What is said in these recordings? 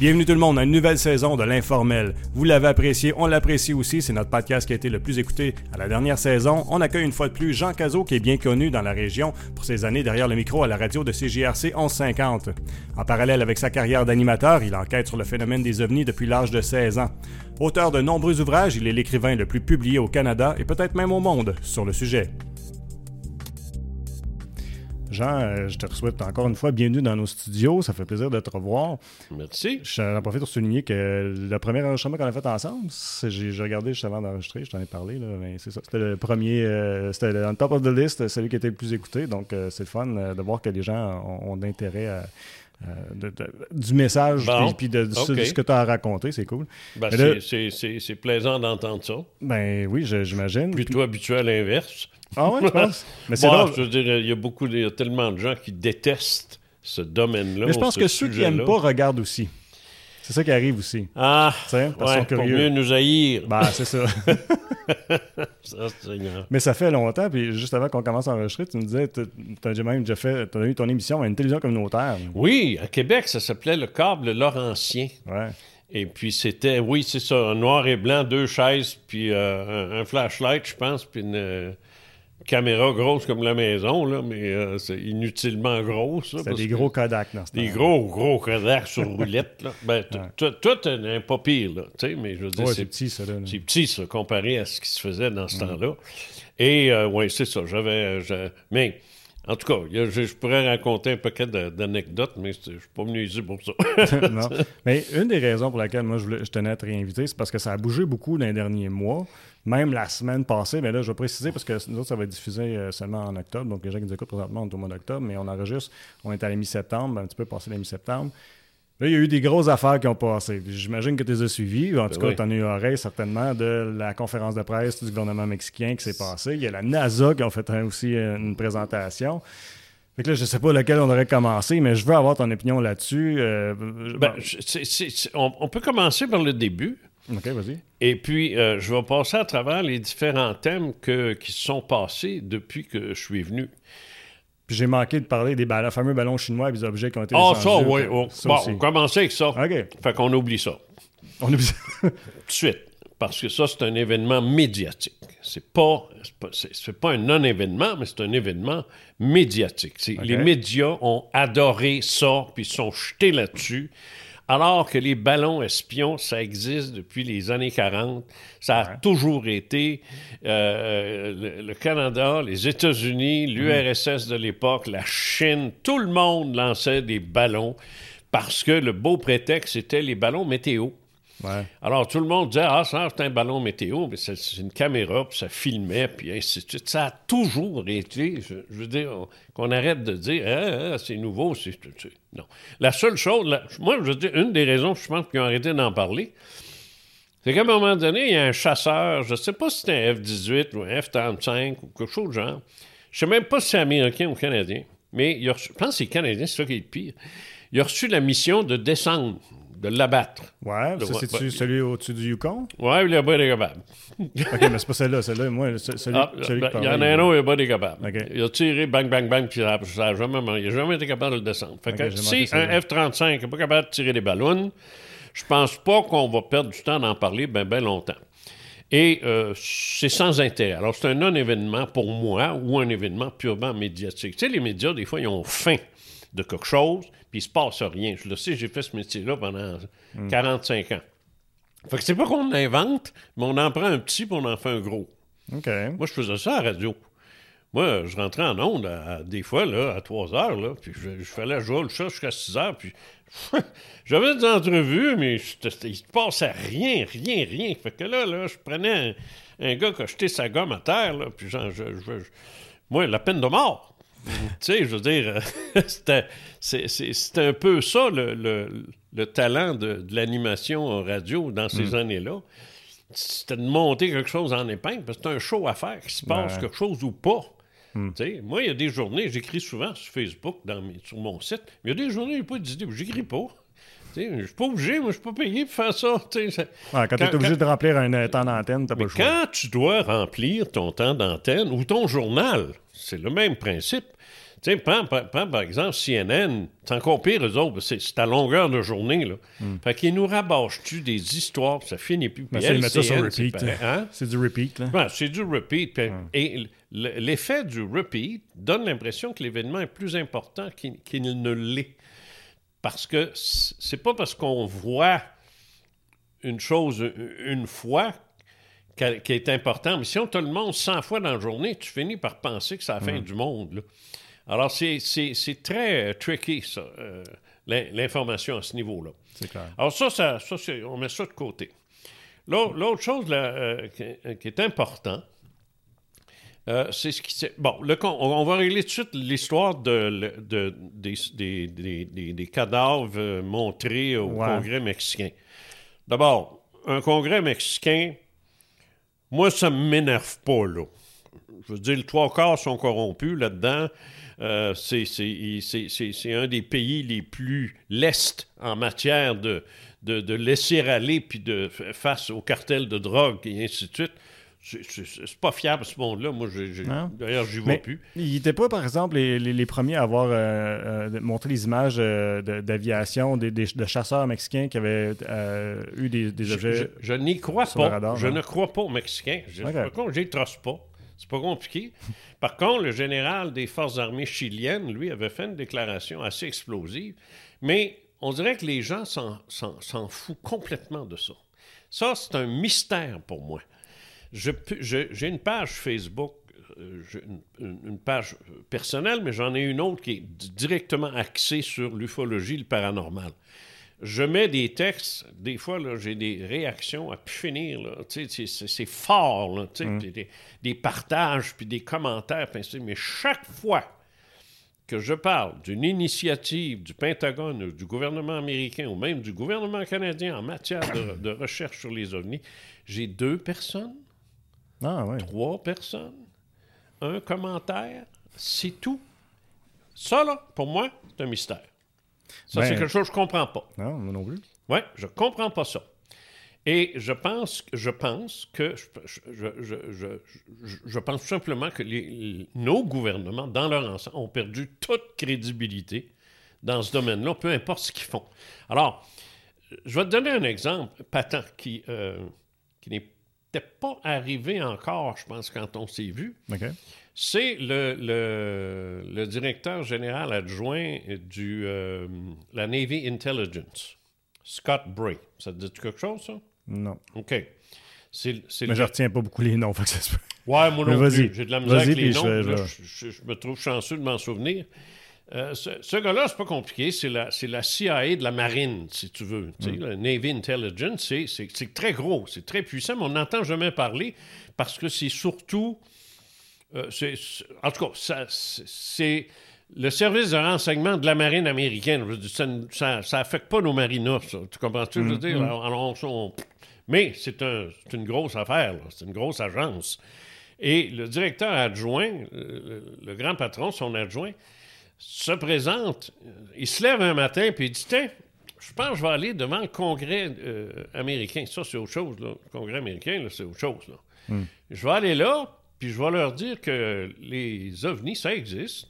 Bienvenue tout le monde à une nouvelle saison de l'Informel. Vous l'avez apprécié, on l'apprécie aussi. C'est notre podcast qui a été le plus écouté à la dernière saison. On accueille une fois de plus Jean Cazot, qui est bien connu dans la région pour ses années derrière le micro à la radio de CGRC 1150. En parallèle avec sa carrière d'animateur, il enquête sur le phénomène des ovnis depuis l'âge de 16 ans. Auteur de nombreux ouvrages, il est l'écrivain le plus publié au Canada et peut-être même au monde sur le sujet. Jean, euh, je te souhaite encore une fois bienvenue dans nos studios. Ça fait plaisir de te revoir. Merci. J'en profite pour souligner que le premier enregistrement qu'on a fait ensemble, j'ai regardé juste avant d'enregistrer, je t'en ai parlé, mais c'est ça. C'était le premier, euh, c'était le top of the list, celui qui était le plus écouté. Donc, euh, c'est le fun de voir que les gens ont, d'intérêt à. Du message et puis de, ce que tu as raconté, c'est cool. Ben, c'est plaisant d'entendre ça. Ben oui, j'imagine. Plutôt puis... habitué à l'inverse. Ah ouais, tu penses? Mais c'est bon, Je veux dire, il y a beaucoup, il y a tellement de gens qui détestent ce domaine-là. Mais je pense que ceux qui n'aiment pas regardent aussi. C'est ça qui arrive aussi. Ah, ouais, pour mieux nous haïr. Ben, c'est ça. ça Mais ça fait longtemps, puis juste avant qu'on commence à enregistrer, tu me disais, tu as même déjà fait, tu as eu ton émission à une télévision communautaire. Oui, à Québec, ça s'appelait Le Câble Laurentien. Ouais. Et puis c'était, oui, c'est ça, noir et blanc, deux chaises, puis euh, un, flashlight, je pense, puis une caméra grosse comme la maison, là, mais euh, c'est inutilement grosse. C'est des gros Kodak, non? Des gros, gros Kodak sur roulette. Là. Ben, toi, t'es un pas pire, là, tu sais, mais je veux dire, c'est petit, ça. C'est petit, ça, comparé à ce qui se faisait dans ce mm. temps-là. Et, euh, oui, c'est ça, j'avais... Mais... En tout cas, je, pourrais raconter un paquet d'anecdotes, mais je ne suis pas venu ici pour ça. non. Mais une des raisons pour laquelle moi je, je tenais à te réinviter, c'est parce que ça a bougé beaucoup dans les derniers mois même la semaine passée, mais là, je vais préciser parce que nous autres, ça va être diffusé euh, seulement en octobre. Donc, les gens qui nous écoutent présentement, on est au mois d'octobre, mais on enregistre, on est à la mi-septembre, un petit peu passé la mi-septembre. Là, il y a eu des grosses affaires qui ont passé. J'imagine que tu les as suivies. En ben tout cas, tu en as eu oreille certainement de la conférence de presse du gouvernement mexicain qui s'est passée. Il y a la NASA qui a fait aussi euh, une présentation. Fait que là, je sais pas lequel on aurait commencé, mais je veux avoir ton opinion là-dessus. Euh, ben, on, peut commencer par le début. OK, vas-y. Et puis, euh, je vais passer à travers les différents thèmes que, qui se sont passés depuis que je suis venu. Puis j'ai manqué de parler des fameux ballons chinois et des objets qui ont été Ah, ça, oui. bon, on commence avec ça. OK. Fait qu'on oublie ça. On oublie ça. Tout de suite. Parce que ça, c'est un événement médiatique. C'est pas, c'est pas, un non-événement, mais c'est un événement médiatique. Les médias ont adoré ça, puis sont jetés là-dessus. Alors que les ballons espions, ça existe depuis les années 40. Ça a toujours été euh, le, Canada, les États-Unis, l'URSS de l'époque, la Chine, tout le monde lançait des ballons parce que le beau prétexte, c'était les ballons météo. Alors, tout le monde disait, ah, ça, c'est un ballon météo, mais c'est une caméra, puis ça filmait, puis ainsi de suite. Ça a toujours été, je, veux dire, qu'on arrête de dire, ah, c'est nouveau, c'est... Non. La seule chose, moi, je veux dire, une des raisons, je pense, qu'ils ont arrêté d'en parler, c'est qu'à un moment donné, il y a un chasseur, je ne sais pas si c'était un F-18 ou un F-35 ou quelque chose de genre. Je ne sais même pas si c'est américain ou canadien, mais je pense que c'est canadien, c'est ça qui est le pire. Il a reçu la mission de descendre de l'abattre. Ouais, ça, c'est celui au-dessus du Yukon? Ouais, il a pas des capables. OK, mais c'est pas celle-là. Celle-là, moi, celui, ah, celui ben, Il y en a un autre, il a pas des capables. Il a tiré, bang, bang, bang, puis ça n'a jamais, il a jamais été capable de le descendre. Fait que si un F-35 n'est pas capable de tirer des ballons, je pense pas qu'on va perdre du temps d'en parler bien, bien longtemps. Et euh, c'est sans intérêt. Alors, c'est un non-événement pour moi ou un événement purement médiatique. Tu sais, les médias, des fois, ils ont faim de quelque chose, puis il se passe rien. Je le sais, j'ai fait ce métier-là pendant 45 ans. Fait que c'est pas qu'on l'invente, mais on en prend un petit puis on en fait un gros. Moi, je faisais ça à la radio. Moi, je rentrais en onde à, des fois, là, à 3 heures, là, puis je, je fallait jouer le chat jusqu'à 6 heures, puis j'avais des entrevues, mais il se passait rien, rien, rien. Fait que là, là je prenais un, gars qui a jeté sa gomme à terre, là, puis genre, je, moi, la peine de mort tu sais, je veux dire, c'était un peu ça le, talent de, l'animation radio dans ces mm. années-là. C'était de monter quelque chose en épingle, parce que c'est un show à faire, qu'il se passe quelque chose ou pas. Mm. Moi, il y a des journées, j'écris souvent sur Facebook, dans sur mon site, mais il y a des journées, a pas d'idée, j'écris pas. Je ne suis pas obligé, moi, je suis pas payé pour faire ça. quand, tu es obligé de remplir un temps d'antenne, tu pas le choix. Quand tu dois remplir ton temps d'antenne ou ton journal, c'est le même principe. Tu sais, prends, prends, prends, par exemple CNN, c'est encore pire, eux autres, c'est c'est à longueur de journée, là. Fait qu'ils nous rabâchent-tu des histoires, puis ça finit plus. Ben, Puis ça, sur c'est repeat. pareil, hein? C'est du repeat. Là. Ouais, c'est du repeat. puis- Et l'effet du repeat donne l'impression que l'événement est plus important qu'il ne l'est. Parce que c'est pas parce qu'on voit une chose une fois qui est important. Mais si on te le montre 100 fois dans la journée, tu finis par penser que c'est la fin du monde. là. Alors, c'est- très euh, tricky, ça, euh, l'in- l'information à ce niveau-là. C'est clair. Alors ça, ça, on met ça de côté. L'au- L'autre chose là, euh, qui, qui est important, euh, c'est ce qui. Bon, le on, on va régler tout de suite l'histoire de, des, des- des- cadavres montrés au Ouais. Congrès mexicain. D'abord, un Congrès mexicain, moi, ça ne m'énerve pas, là. Je veux dire, le trois quarts sont corrompus là-dedans. Euh, c'est- un des pays les plus lestes en matière de, de, de laisser aller puis de face au cartel de drogue et ainsi de suite. C'est- pas fiable ce monde-là. Moi, d'ailleurs, j'y vois plus. ils n'étaient pas, par exemple, les, les- les premiers à avoir euh, euh, montré les images euh, de- d'aviation, des, des- de chasseurs mexicains qui avaient eu des, des Je, objets. je- je n'y crois pas. radar, je hein. ne crois pas aux Mexicains. Je, Ok. Par contre, je les trosse pas. C'est pas compliqué. Par contre, le général des forces armées chiliennes, lui, avait fait une déclaration assez explosive. Mais on dirait que les gens s'en foutent complètement de ça. Ça, c'est un mystère pour moi. Je peux- je- J'ai une page Facebook, euh, une, une page personnelle, mais j'en ai une autre qui est di- directement axée sur l'ufologie, le paranormal. Je mets des textes, des fois, j'ai des réactions à pu finir. c'est- fort, là, puis des, des partages, puis des commentaires, puis mais chaque fois que je parle d'une initiative du Pentagone, ou du gouvernement américain, ou même du gouvernement canadien en matière de, de recherche sur les ovnis, j'ai deux personnes Ah, trois personnes, un commentaire, c'est tout. Ça, là, pour moi, c'est un mystère. Ça, Ben- c'est quelque chose que je comprends pas. Non, moi non plus. Oui, je comprends pas ça. Et je pense, je pense que, je, je, je, je, pense tout simplement que les- nos gouvernements, dans leur ensemble, ont perdu toute crédibilité dans ce domaine-là, peu importe ce qu'ils font. Alors, je vais te donner un exemple patent qui, euh, qui n'était pas arrivé encore, je pense, quand on s'est vu. C'est le, le, le directeur général adjoint du euh, la Navy Intelligence, Scott Bray. Ça te dit quelque chose, ça? Non. OK. C'est Mais le- je retiens pas beaucoup les noms. Fait que ça se. Ouais, moi non plus. J'ai de la misère avec les noms. je me trouve chanceux de m'en souvenir. Euh, ce ce gars-là, c'est pas compliqué. C'est la, CIA de la marine, si tu veux. Mm. La Navy Intelligence, c'est, très gros, c'est très puissant, mais on n'entend jamais parler parce que c'est surtout... euh, en tout cas, c'est, le service de renseignement de la marine américaine. Ça affecte pas nos marinas, ça. Tu comprends-tu? Je veux Mm. dire, alors, alors, on- on- mais c'est, un, une grosse affaire, c'est une grosse agence. Et le directeur adjoint, le, le- le grand patron, son adjoint, se présente. euh, Il se lève un matin puis il dit Tiens, je pense que je vais aller devant le Congrès euh, américain. Ça, c'est autre chose. Là. Le Congrès américain, là, c'est autre chose. Là. Je vais aller là, puis je vais leur dire que les ovnis, ça existe,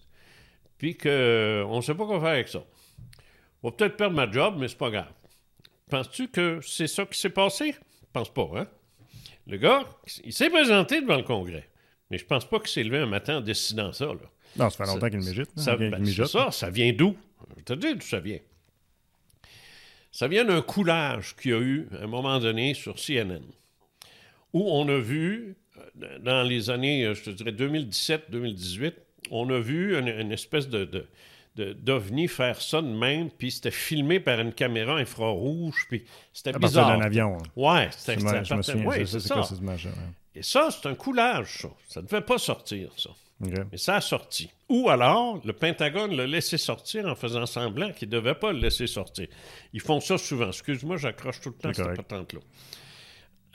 puis qu'on ne sait pas quoi faire avec ça. Je vais peut-être perdre ma job, mais c'est pas grave. Penses-tu que c'est ça qui s'est passé? Je pense pas, hein? Le gars, il s'est présenté devant le Congrès, mais je pense pas qu'il s'est levé un matin en décidant ça, là. Non, ça fait longtemps qu'il m'égite. Ça, ben, c'est ça, ça vient d'où? Je vais te dire d'où ça vient. Ça vient d'un coulage qu'il y a eu à un moment donné sur CNN, où on a vu, euh, dans les années, euh, je te dirais 2017-2018, on a vu une, une espèce de, d'ovni faire ça de même, puis c'était filmé par une caméra infrarouge, puis c'était bizarre. d'un avion. hein. Ouais, c'était ouais, c'est, ça. quoi ouais. Et ça, c'est un coulage, ça. Ça ne devait pas sortir, ça. Mais ça a sorti. Ou alors, le Pentagone l'a laissé sortir en faisant semblant qu'il ne devait pas le laisser sortir. Ils font ça souvent. Excuse-moi, j'accroche tout le temps cette patente-là.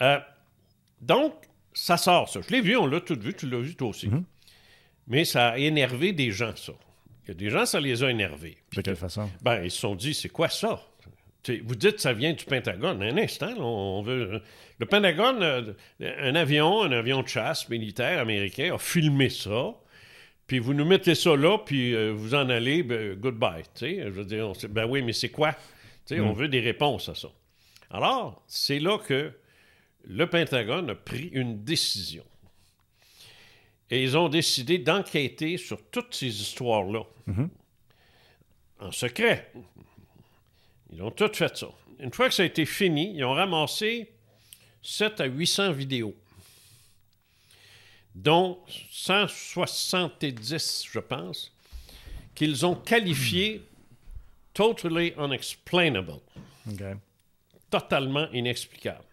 Euh, donc, ça sort, ça. Je l'ai vu, on l'a tout vu, tu l'as vu toi aussi. Mm-hmm. Mais ça a énervé des gens, ça. Il y a des gens, ça les a énervés. De quelle façon? Ben, ils se sont dit, c'est quoi ça? Vous dites que ça vient du Pentagone. Un instant, là, on veut. Le Pentagone, euh, un avion, un avion de chasse militaire américain a filmé ça. puis vous nous mettez ça là, puis euh, vous en allez, ben, goodbye. Je veux dire, on sait, ben oui, mais c'est quoi? On veut des réponses à ça. Alors, c'est là que le Pentagone a pris une décision. Et ils ont décidé d'enquêter sur toutes ces histoires-là. En secret. Ils ont tout fait ça. Une fois que ça a été fini, ils ont ramassé 7 à 800 vidéos, dont 170, je pense, qu'ils ont qualifiées totally unexplainable. Totalement inexplicable.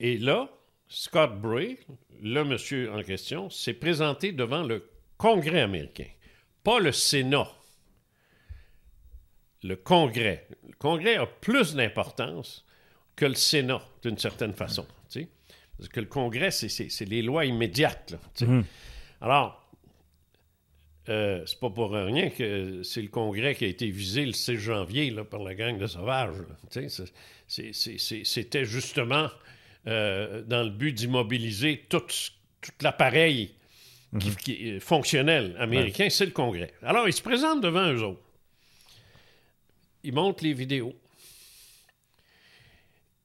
Et là, Scott Bray, le monsieur en question, s'est présenté devant le Congrès américain, pas le Sénat. Le Congrès. Le Congrès a plus d'importance que le Sénat, d'une certaine façon. Parce que le Congrès, c'est les lois immédiates. Mhm. Alors, euh, c'est pas pour rien que c'est le Congrès qui a été visé le 6 janvier là, par la gang de sauvages. C'était justement euh, dans le but d'immobiliser tout, l'appareil qui, mhm. fonctionnel américain, c'est le Congrès. Alors, ils se présentent devant eux autres. Ils montrent les vidéos.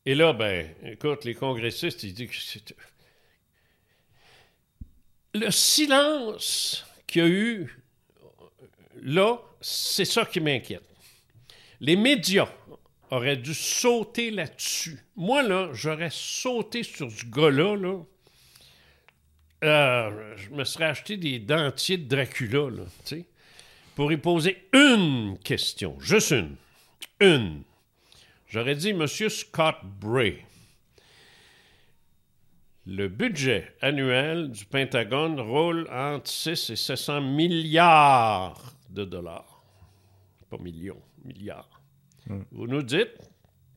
Et là, ben, écoute, les congressistes, ils disent que c'est... Le silence qu'il y a eu là, c'est ça qui m'inquiète. Les médias auraient dû sauter là-dessus. Moi, là, j'aurais sauté sur ce gars-là, là. Euh, je me serais acheté des dentiers de Dracula, là, tu sais, pour y poser une question, juste une. Une. J'aurais dit, Monsieur Scott Bray, le budget annuel du Pentagone roule entre 6 et 700 milliards de dollars. Pas millions, milliards. Hmm. Vous nous dites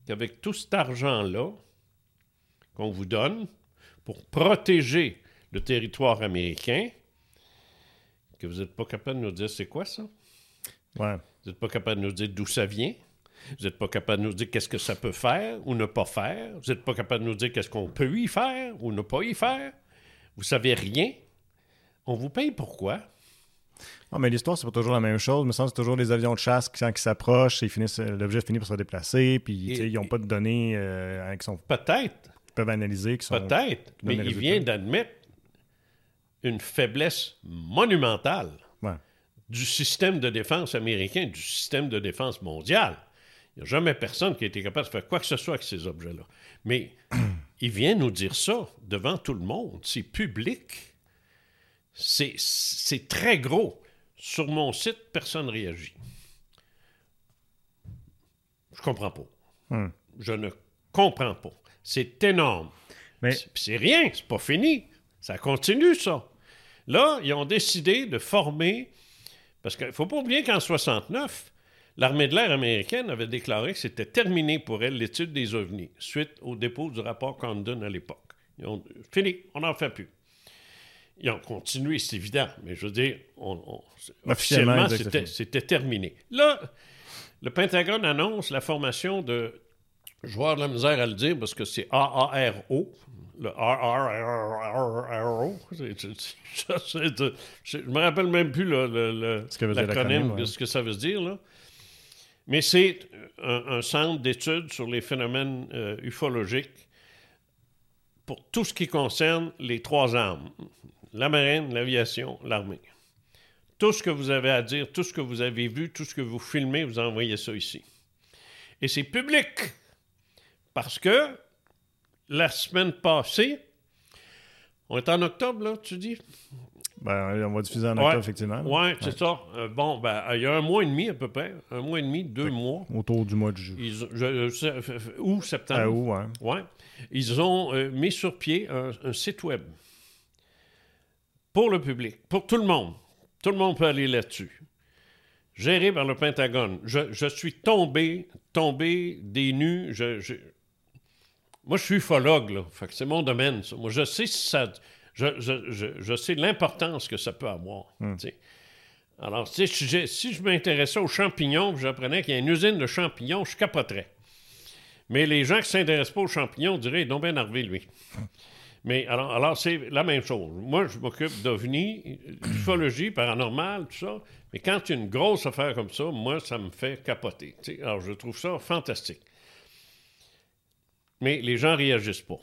qu'avec tout cet argent-là qu'on vous donne pour protéger le territoire américain, que vous n'êtes pas capable de nous dire c'est quoi ça? Ouais. Vous n'êtes pas capable de nous dire d'où ça vient? Vous n'êtes pas capable de nous dire qu'est-ce que ça peut faire ou ne pas faire? Vous n'êtes pas capable de nous dire qu'est-ce qu'on peut y faire ou ne pas y faire? Vous savez rien? On vous paye pourquoi? Non, mais l'histoire, c'est pas toujours la même chose. Il me semble que c'est toujours des avions de chasse qui, qui s'approchent, l'objet finit par se déplacer, puis ils n'ont pas de données euh, qui sont. Peut-être. peuvent analyser. Peut-être. Mais il vient d'admettre une faiblesse monumentale du système de défense américain, du système de défense mondial. Il n'y a jamais personne qui a été capable de faire quoi que ce soit avec ces objets-là. Mais il vient nous dire ça devant tout le monde. C'est public. C'est très gros. Sur mon site, personne ne réagit. Je comprends pas. Hmm. Je ne comprends pas. C'est énorme. Mais... C'est rien, c'est pas fini. Ça continue, ça. Là, ils ont décidé de former, parce qu'il ne faut pas oublier qu'en 69, L'armée de l'air américaine avait déclaré que c'était terminé pour elle l'étude des ovnis, suite au dépôt du rapport Condon à l'époque. Ils ont fini, on n'en fait plus. Ils ont continué, c'est évident, mais je veux dire, officiellement, c'était terminé. Là, le Pentagone annonce la formation de, je vais avoir de la misère à le dire parce que c'est AARO, le RRRO. Je me rappelle même plus l'acronyme de ce que ça veut dire. Là. Mais c'est un, centre d'études sur les phénomènes euh, ufologiques pour tout ce qui concerne les trois armes, la marine, l'aviation, l'armée. Tout ce que vous avez à dire, tout ce que vous avez vu, tout ce que vous filmez, vous envoyez ça ici. Et c'est public. Parce que la semaine passée, on est en octobre, là, tu dis? Ben, on va diffuser en octobre, effectivement. Oui, c'est ça. Euh, bon, ben, il y a un mois et demi à peu près. Un mois et demi, deux mois. Autour du mois de juillet. Ou septembre. Ah, août. Ouais. Ils ont euh, mis sur pied un, site web pour le public, pour tout le monde. Tout le monde peut aller là-dessus. Géré par le Pentagone. Je, suis tombé, tombé des nues. Moi, je suis ufologue, là. c'est mon domaine, ça. Moi, je sais si ça je, sais l'importance que ça peut avoir. Hmm. Alors, si je, si je m'intéressais aux champignons, j'apprenais qu'il y a une usine de champignons, je capoterais. Mais les gens qui ne s'intéressent pas aux champignons diraient, il est bien lui. Mais alors, alors c'est la même chose. Moi, je m'occupe d'OVNI, ufologie, paranormal, tout ça. Mais quand il y a une grosse affaire comme ça, moi, ça me fait capoter. Alors, je trouve ça fantastique. Mais les gens réagissent pas.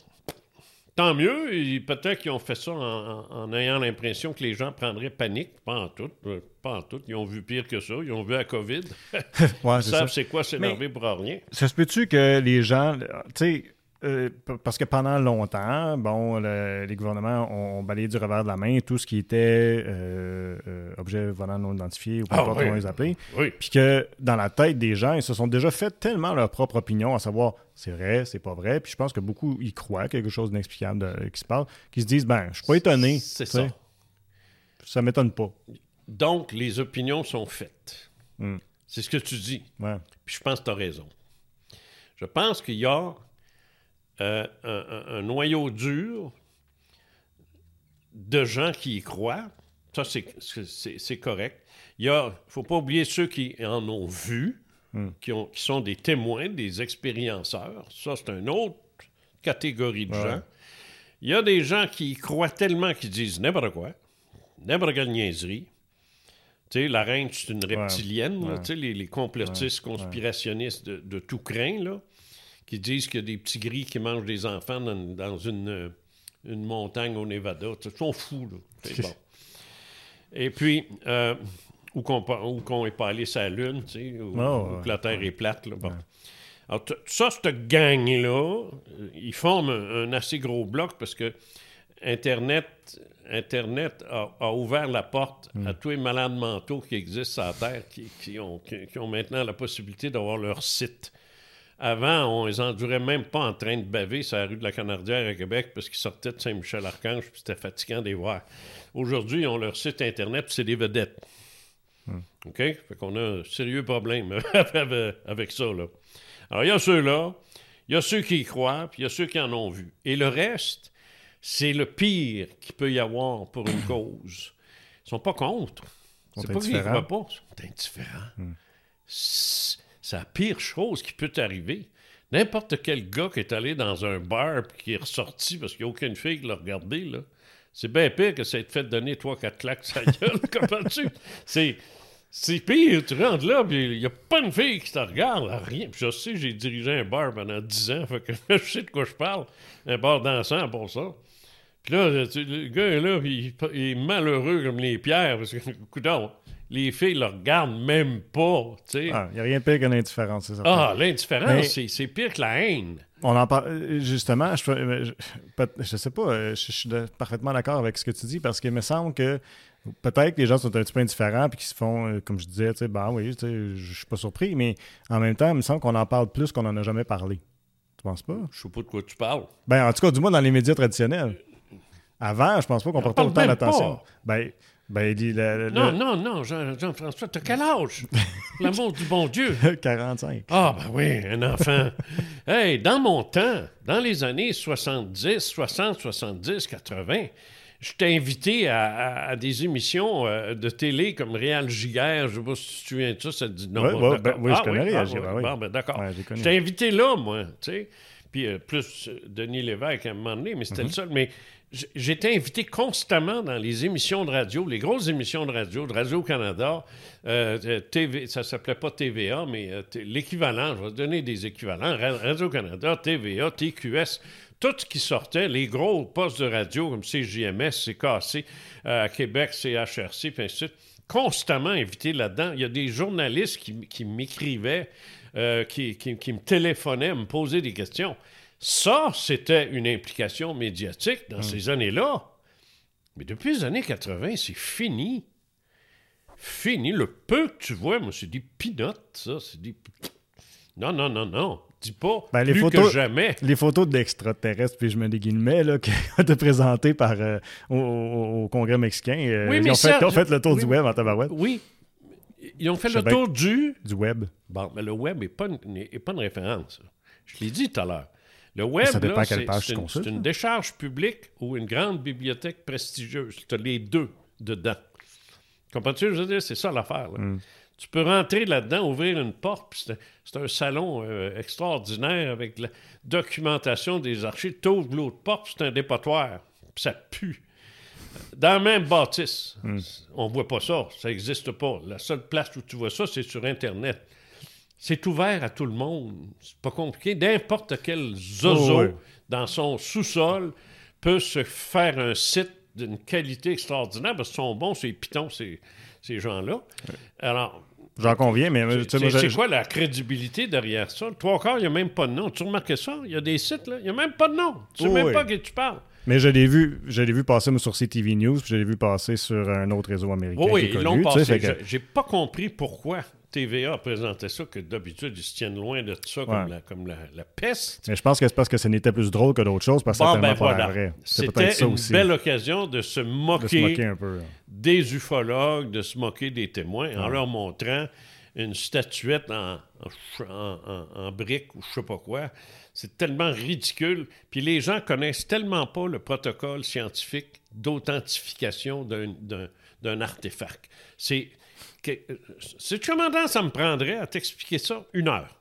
Tant mieux, peut-être qu'ils ont fait ça en, en- en ayant l'impression que les gens prendraient panique. Pas en tout, euh, pas en tout. Ils ont vu pire que ça. Ils ont vu la COVID. Ouais, Ils savent c'est quoi s'énerver pour rien. Ça se peut-tu que les gens, tu sais, euh, parce que pendant longtemps, bon, le- les gouvernements ont balayé du revers de la main tout ce qui était euh, euh, objet volant non identifié ou peu Ah, importe oui. comment les appeler. Oui. Puis que dans la tête des gens, ils se sont déjà fait tellement leur propre opinion, à savoir c'est vrai, c'est pas vrai. Puis je pense que beaucoup y croient quelque chose d'inexplicable qui se passe, qui se disent ben, je suis pas étonné. C'est ça. Ça m'étonne pas. Donc, les opinions sont faites. Hmm. C'est ce que tu dis. Ouais. Puis je pense que tu as raison. Je pense qu'il y a euh, un, noyau dur de gens qui y croient. Ça, c'est- correct. Il ne faut pas oublier ceux qui en ont vu, qui, ont, qui sont des témoins, des expérienceurs. Ça, c'est une autre catégorie de Ouais. gens. Il y a des gens qui y croient tellement qu'ils disent n'importe quoi, n'importe quelle niaiserie. Tu sais, la reine, c'est une reptilienne. là. Ouais. Tu sais, les, les complotistes conspirationnistes de, de tout craint, là, qui disent qu'il y a des petits gris qui mangent des enfants dans, dans une, euh, une montagne au Nevada. Ils sont fous, là. C'est bon. Et puis, euh, ou qu'on qu'on est pas allé sur la Lune, tu sais, ou, Oh, ou que la Terre est plate. Là, bon. Alors, ça, cette gang-là, euh, ils forment un, un assez gros bloc parce que Internet, Internet a, a ouvert la porte à tous les malades mentaux qui existent sur la Terre, qui, qui ont, qui- qui ont maintenant la possibilité d'avoir leur site. Avant, on les endurait même pas en train de baver sur la rue de la Canardière à Québec parce qu'ils sortaient de Saint-Michel-Archange puis c'était fatigant de les voir. Aujourd'hui, ils ont leur site Internet puis c'est des vedettes. OK? Fait qu'on a un sérieux problème avec- ça, là. Alors, il y a ceux-là, il y a ceux qui y croient, puis il y a ceux qui en ont vu. Et le reste, c'est le pire qu'il peut y avoir pour une cause. Ils sont pas contre. C'est pas qu'ils indifférents. croient pas, ils sont indifférents. C'est c'est la pire chose qui peut t'arriver. N'importe quel gars qui est allé dans un bar puis qui est ressorti parce qu'il n'y a aucune fille qui l'a regardé, là, c'est bien pire que ça ait fait donner trois, quatre claques sa gueule. Comprends-tu? C'est. C'est pire, tu rentres là, puis il n'y a pas une fille qui te regarde, rien. Puis je sais, j'ai dirigé un bar pendant 10 ans, fait que je sais de quoi je parle. Un bar dansant pour ça. Puis là, tu- le gars est là, puis il, il est malheureux comme les pierres, parce que, coudonc, les filles le regardent même pas. Il n'y a rien de pire que l'indifférence, c'est ça. Ah, l'indifférence, Mais- c'est- pire que la haine. On en parle justement, je, je, sais pas, euh, je, je suis de- parfaitement d'accord avec ce que tu dis parce qu'il me semble que peut-être que les gens sont un petit peu indifférents puis qu'ils se font, euh, comme je disais, tu sais, ben oui, tu sais, je suis pas surpris, mais en même temps, il me semble qu'on en parle plus qu'on en a jamais parlé. Tu penses pas? Je sais pas de quoi tu parles. Ben, en tout cas, du moins dans les médias traditionnels. Avant, je pense pas qu'on portait autant d'attention. Ben, ben, il- Non, non, non, Jean- Jean-François, t'as quel âge? L'amour du bon Dieu. 45. Ah, ben oui, un enfant. hey, dans mon temps, dans les années 70, 60, 70, 80, j'étais invité à, à- à des émissions euh, de télé comme Réal Giguère. Je sais pas si tu te souviens de ça, ça te dit non. Ouais, bon, ouais, d'accord. ben oui, je Ah connais Réal ah oui. oui. Bon, ben d'accord. Ouais, j'étais invité là, moi, tu sais. Puis euh, plus euh, Denis Lévesque à un moment donné, mais c'était le seul. Mais j- j'étais invité constamment dans les émissions de radio, les grosses émissions de radio, de Radio-Canada. euh, euh, TV, ça s'appelait pas TVA, mais euh, l'équivalent, je vais donner des équivalents. Ra- Radio-Canada, TVA, TQS. Tout ce qui sortait, les gros postes de radio comme CJMS, CKC, euh, Québec, CHRC, puis ainsi de suite, constamment invité là-dedans. Il y a des journalistes qui, m'écrivaient, qui- qui me téléphonaient, me posaient des questions. Ça, c'était une implication médiatique dans ces années-là. Mais depuis les années 80, c'est fini. Fini. Le peu que tu vois, moi, c'est des pinottes, ça. C'est des... Non, non, non, non. Dis pas Ben, les photos- que jamais. Les photos de l'extraterrestre, puis je me des guillemets, là, qui ont été présentées par, euh, au, Congrès mexicain. euh, Oui, ils, mais ont fait, ils ont fait le tour oui. du web en tabarouette. Oui. Ils ont fait le tour du... Du web. Bon, mais le web n'est pas, une- pas une référence. Je l'ai dit tout à l'heure. Le web, c'est- une, décharge publique ou une grande bibliothèque prestigieuse. Tu as les deux dedans. Comprends-tu? Je veux dire, c'est ça l'affaire. Hmm. Tu peux rentrer là-dedans, ouvrir une porte, puis c'est un salon euh, extraordinaire avec la documentation des archives. Tu ouvres l'autre porte, c'est un dépotoir, puis ça pue. Dans la même bâtisse, Hmm. on voit pas ça, ça n'existe pas. La seule place où tu vois ça, c'est sur Internet. C'est ouvert à tout le monde. C'est pas compliqué. N'importe quel zozo Oh, dans son sous-sol peut se faire un site d'une qualité extraordinaire parce qu'ils sont bons, ces pitons, ces, ces gens-là. Alors, J'en conviens, mais sais, c'est c'est quoi la crédibilité derrière ça? Le trois quarts, il n'y a même pas de nom. Tu remarques ça? Il y a des sites, là, il n'y a même pas de nom. Tu sais Oh, même oui. pas de qui tu parles. mais je l'ai vu, je l'ai vu passer sur CTV News, puis je l'ai vu passer sur un autre réseau américain. Oui, oui, qui est ils l'ont passé. que- Je- J'ai pas compris pourquoi TVA présentait ça, que d'habitude, ils se tiennent loin de tout ça comme, la, comme la, la peste. Mais je pense que c'est parce que ce n'était plus drôle que d'autres choses, parce que Bon, c'était ben voilà. vrai. C'était une aussi. belle occasion de se de se moquer, un peu. des ufologues, de se moquer des témoins en leur montrant une statuette en, en, en- en- en brique ou je sais pas quoi. C'est tellement ridicule. Puis les gens connaissent tellement pas le protocole scientifique d'authentification d'un artefact. C'est... C'est comment temps ça me prendrait à t'expliquer ça? Une heure.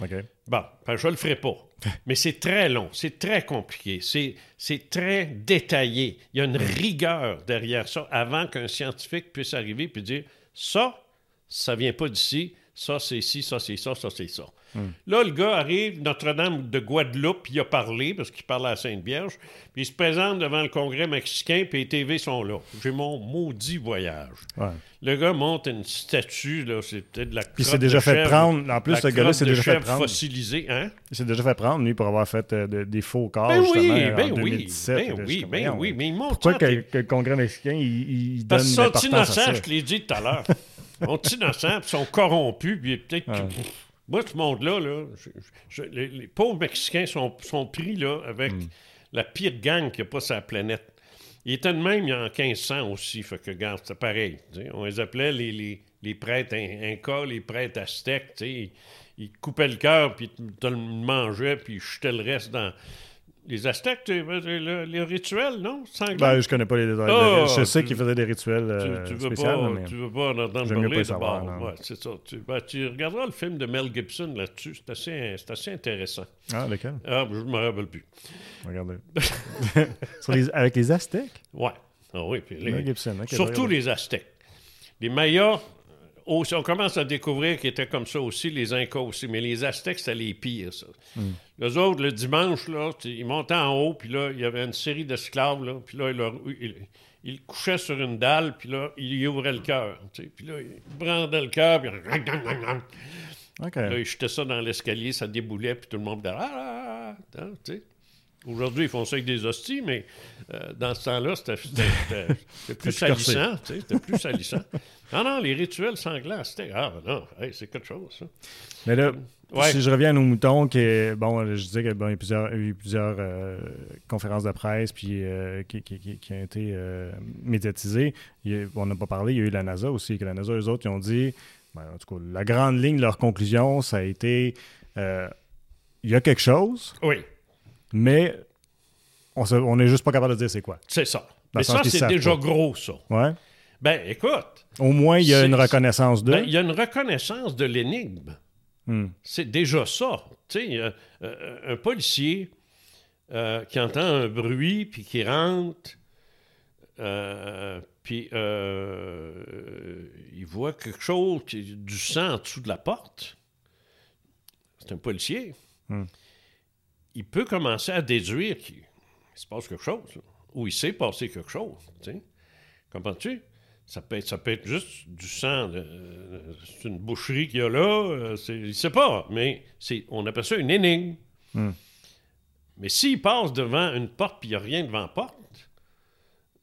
OK. Bon, ben, je le ferai pas. Mais c'est très long, c'est très compliqué, c'est, c'est très détaillé. Il y a une rigueur derrière ça avant qu'un scientifique puisse arriver et dire ça, ça vient pas d'ici, ça c'est ici, ça c'est ça, ça c'est ça. Là, le gars arrive, Notre-Dame de Guadeloupe, il a parlé, parce qu'il parle à Sainte-Vierge, puis il se présente devant le Congrès mexicain, puis les TV sont là. J'ai mon maudit voyage. Ouais. Le gars monte une statue, là, c'est peut-être de la Puis il s'est crotte déjà de fait chèvre, prendre. En plus, ce gars-là s'est déjà fait prendre. fossilisée, hein? Il s'est déjà fait prendre, lui, pour avoir fait euh, de- des faux corps, Ben justement, oui, en ben oui, 2017. ben que oui, ben voyons, oui, mais il monte Pourquoi que, que le Congrès mexicain, il, il donne Parce à ça? innocents, je te l'ai dit tout à l'heure. Ils sont innocents, puis ils sont corrompus, puis peut-être... que- Ouais. Moi, ce monde-là, là, je- je- les, les pauvres Mexicains sont, sont pris là, avec Hmm. la pire gang qu'il n'y a pas sur la planète. Ils étaient de même il y a en 1500 aussi, fait que, regarde, c'est pareil. On les appelait les, les, les prêtres in- incas, les prêtres aztèques. Ils, ils coupaient le cœur, puis ils te le mangeaient, puis ils jetaient le reste dans... Les aztèques, tu le, les rituels, non? Sanglant? Ben, je connais pas les détails. Ah, je sais tu- qu'ils faisaient des rituels tu, euh, tu veux spéciaux, pas, mais... tu veux pas en entendre parler pas de savoir, non. Ouais, c'est ça. Tu, ben, tu regarderas le film de Mel Gibson là-dessus. C'est assez, c'est assez intéressant. Ah, lequel? Ah, je me rappelle plus. Regardez. Les- Avec les Aztèques? Ouais. Ah oui, puis les- Mel Gibson, surtout les Aztèques. Les Mayas, on commence à découvrir qu'ils étaient comme ça aussi, les Incas aussi, mais les Aztèques, c'était les pires, ça. Hmm. Les autres, le dimanche, là, ils montaient en haut, puis là, il y avait une série d'esclaves, là, puis là, ils, leur- ils- ils couchaient sur une dalle, puis là, ils ouvraient le cœur, puis là, ils brandaient le cœur, puis. Là, ils jetaient ça dans l'escalier, ça déboulait, puis tout le monde disait Ah, ah, ah, ah. Aujourd'hui, ils font ça avec des hosties, mais euh, dans ce temps-là, c'était plus salissant. C'était plus salissant. Non, non, les rituels sanglants, c'était. Ah, non, hey, c'est quelque chose, ça. Mais là, Ouais. si je reviens à nos moutons, que, bon, je disais qu'il bon, y a plusieurs, eu plusieurs euh, conférences de presse puis, euh, qui, qui, qui- qui ont été médiatisées. A- on n'a pas parlé, il y a eu la NASA aussi, que la NASA, eux autres, ils ont dit, ben, en tout cas, la grande ligne de leur conclusion, ça a été, il y a quelque chose, Oui, mais on se- on n'est juste pas capable de dire c'est quoi. c'est ça. Dans Mais ça, c'est déjà pas. gros, ça. Ouais. Ben, écoute, Au moins, il y a une reconnaissance de. ben, il y a une reconnaissance de l'énigme. Hmm. C'est déjà ça. Tu sais, euh, euh, un policier euh, qui entend un bruit, puis qui rentre, euh, puis il voit quelque chose, qui- du sang en dessous de la porte. C'est un policier. Hmm. Il peut commencer à déduire qu'il se passe quelque chose, ou il s'est passé quelque chose. tu sais. Comprends-tu? Ça peut, être, ça peut être juste du sang. de- euh, c'est une boucherie qu'il y a là. euh, c'est- il ne sait pas, mais c'est, on appelle ça une énigme. Hmm. Mais s'il passe devant une porte puis il n'y a rien devant la porte,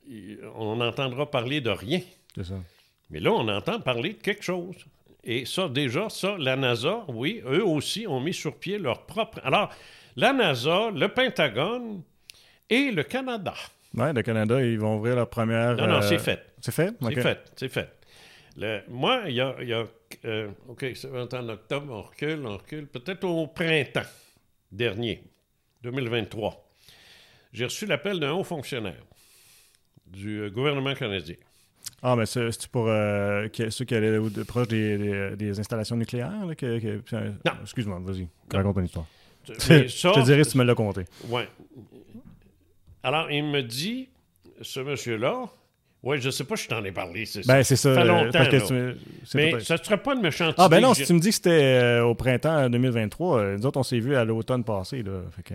il- on entendra parler de rien. C'est ça. Mais là, on entend parler de quelque chose. Et ça, déjà, ça, la NASA, oui, eux aussi ont mis sur pied leur propre. Alors, la NASA, le Pentagone et le Canada. Ouais, le Canada, ils vont ouvrir leur première. Non, non, euh, c'est fait. C'est fait? C'est Ok. fait, c'est fait. Le- moi, il y a, il y a, euh, OK, c'est en octobre, on recule, on recule, peut-être au printemps dernier, 2023. J'ai reçu l'appel d'un haut fonctionnaire du euh, gouvernement canadien. Ah, mais c'est c'est pour euh, ceux qui allaient proche des, des- des installations nucléaires? là, que, que- Non. Excuse-moi, vas-y. Raconte une histoire. Mais ça, Je te dirai si tu me l'as compté. Ouais. Alors, il me dit, ce monsieur-là, ouais, je sais pas si je t'en ai parlé, c'est ça. Ben, c'est ça. Ça fait euh, longtemps, parce que Mais ça ne serait pas une méchante Ah, ben non, si tu me dis que c'était euh, au printemps 2023, euh, nous autres, on s'est vu à l'automne passé. Là, fait que,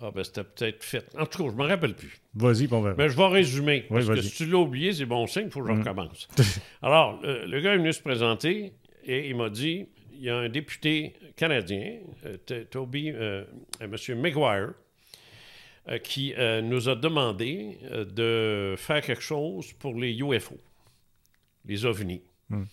Ah, ben c'était peut-être fait. En tout cas, je me rappelle plus. vas-y, on verra. Mais je vais résumer. Oui, parce que si tu l'as oublié, c'est bon signe, il faut que je Mm. recommence. Alors, le, le gars est venu se présenter et il m'a dit il y a un député canadien, euh, Toby, euh, euh, M. Maguire, euh, qui euh, nous a demandé euh, de faire quelque chose pour les UFO, les ovnis. Mm.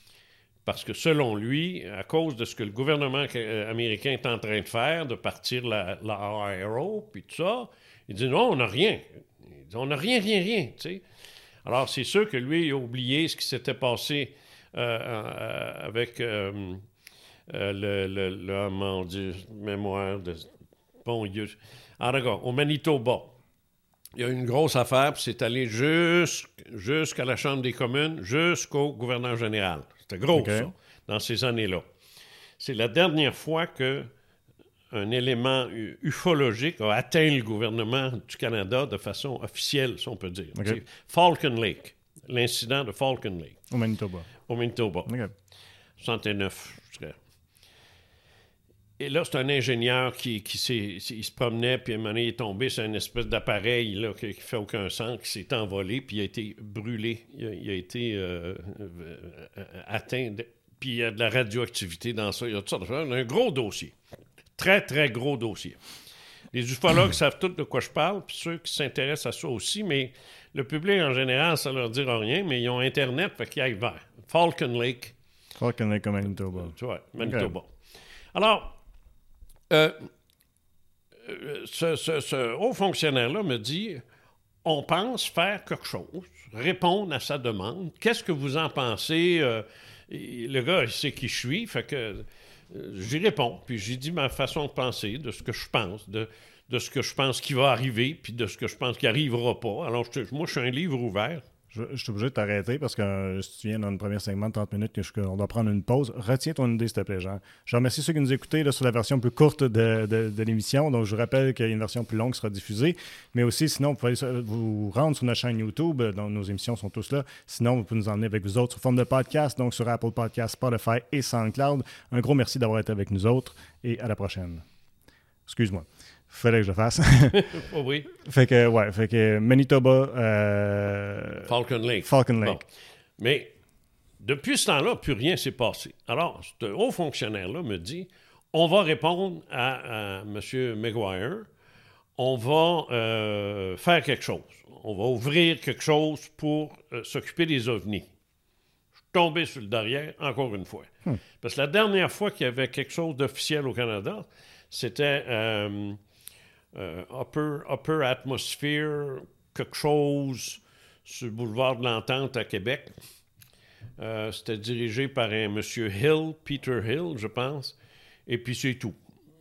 Parce que selon lui, à cause de ce que le gouvernement euh, américain est en train de faire, de partir la, la puis tout ça, il dit non, on n'a rien. Il dit, on n'a rien, rien, rien. tu sais. Alors, c'est sûr que lui, il a oublié ce qui s'était passé euh, euh, avec euh, euh, le, le, le- mon Dieu, mémoire de. Bon Dieu. En cas, au Manitoba, il y a eu une grosse affaire, puis c'est allé jusqu'- jusqu'à la Chambre des communes, jusqu'au gouverneur général. C'était gros, OK. ça, dans ces années-là. C'est la dernière fois que un élément ufologique a atteint le gouvernement du Canada de façon officielle, si on peut dire. OK. C'est Falcon Lake, l'incident de Falcon Lake, Au Manitoba. au Manitoba. OK. 69, je dirais. Et là, c'est un ingénieur qui, qui il se promenait, puis à un moment donné, il est tombé sur une espèce d'appareil là, qui, qui fait aucun sens, qui s'est envolé, puis il a été brûlé. Il a, il a été euh, euh, euh, atteint. de- puis il y a de la radioactivité dans ça. Il y a de choses. Un gros dossier. Très, très gros dossier. Les ufologues savent tous de quoi je parle, puis ceux qui s'intéressent à ça aussi, mais le public en général, ça leur dira rien, mais ils ont Internet, fait qu'ils aillent vers Falcon Lake, Falcon Lake au Manitoba. tu vois, Manitoba. Alors, euh, euh, ce, ce- ce haut fonctionnaire-là me dit on pense faire quelque chose, répondre à sa demande. Qu'est-ce que vous en pensez? Euh, Le gars, il sait qui je suis, fait que j'y réponds. Puis j'ai dit ma façon de penser, de ce que je pense, de, de ce que je pense qui va arriver, puis de ce que je pense qui n'arrivera pas. Alors, moi, je suis un livre ouvert. Je, suis obligé de t'arrêter parce que euh, si tu viens dans le premier segment de 30 minutes que qu'on doit prendre une pause, retiens ton idée, s'il te plaît, Jean. Je remercie ceux qui nous écoutaient sur la version plus courte de, l'émission. Donc, je vous rappelle qu'il y a une version plus longue qui sera diffusée. Mais aussi, sinon, vous pouvez vous rendre sur notre chaîne YouTube. euh, dont nos émissions sont tous là. Sinon, vous pouvez nous emmener avec vous autres sous forme de podcast, donc sur Apple Podcast, Spotify et SoundCloud. Un gros merci d'avoir été avec nous autres et à la prochaine. Excuse-moi. Fallait que je le fasse. Oh oui, fait que, ouais, fait que Manitoba, euh, Falcon Lake. Falcon Lake. Bon. Mais depuis ce temps-là, plus rien s'est passé. Alors, ce haut fonctionnaire-là me dit on va répondre à, à M. Maguire, on va euh, faire quelque chose. On va ouvrir quelque chose pour euh, s'occuper des ovnis. Je suis tombé sur le derrière, encore une fois. Parce que la dernière fois qu'il y avait quelque chose d'officiel au Canada, c'était euh, euh, upper, upper Atmosphere, quelque chose sur le boulevard de l'Entente à Québec. Euh, C'était dirigé par un monsieur Hill, Peter Hill, je pense. Et puis c'est tout.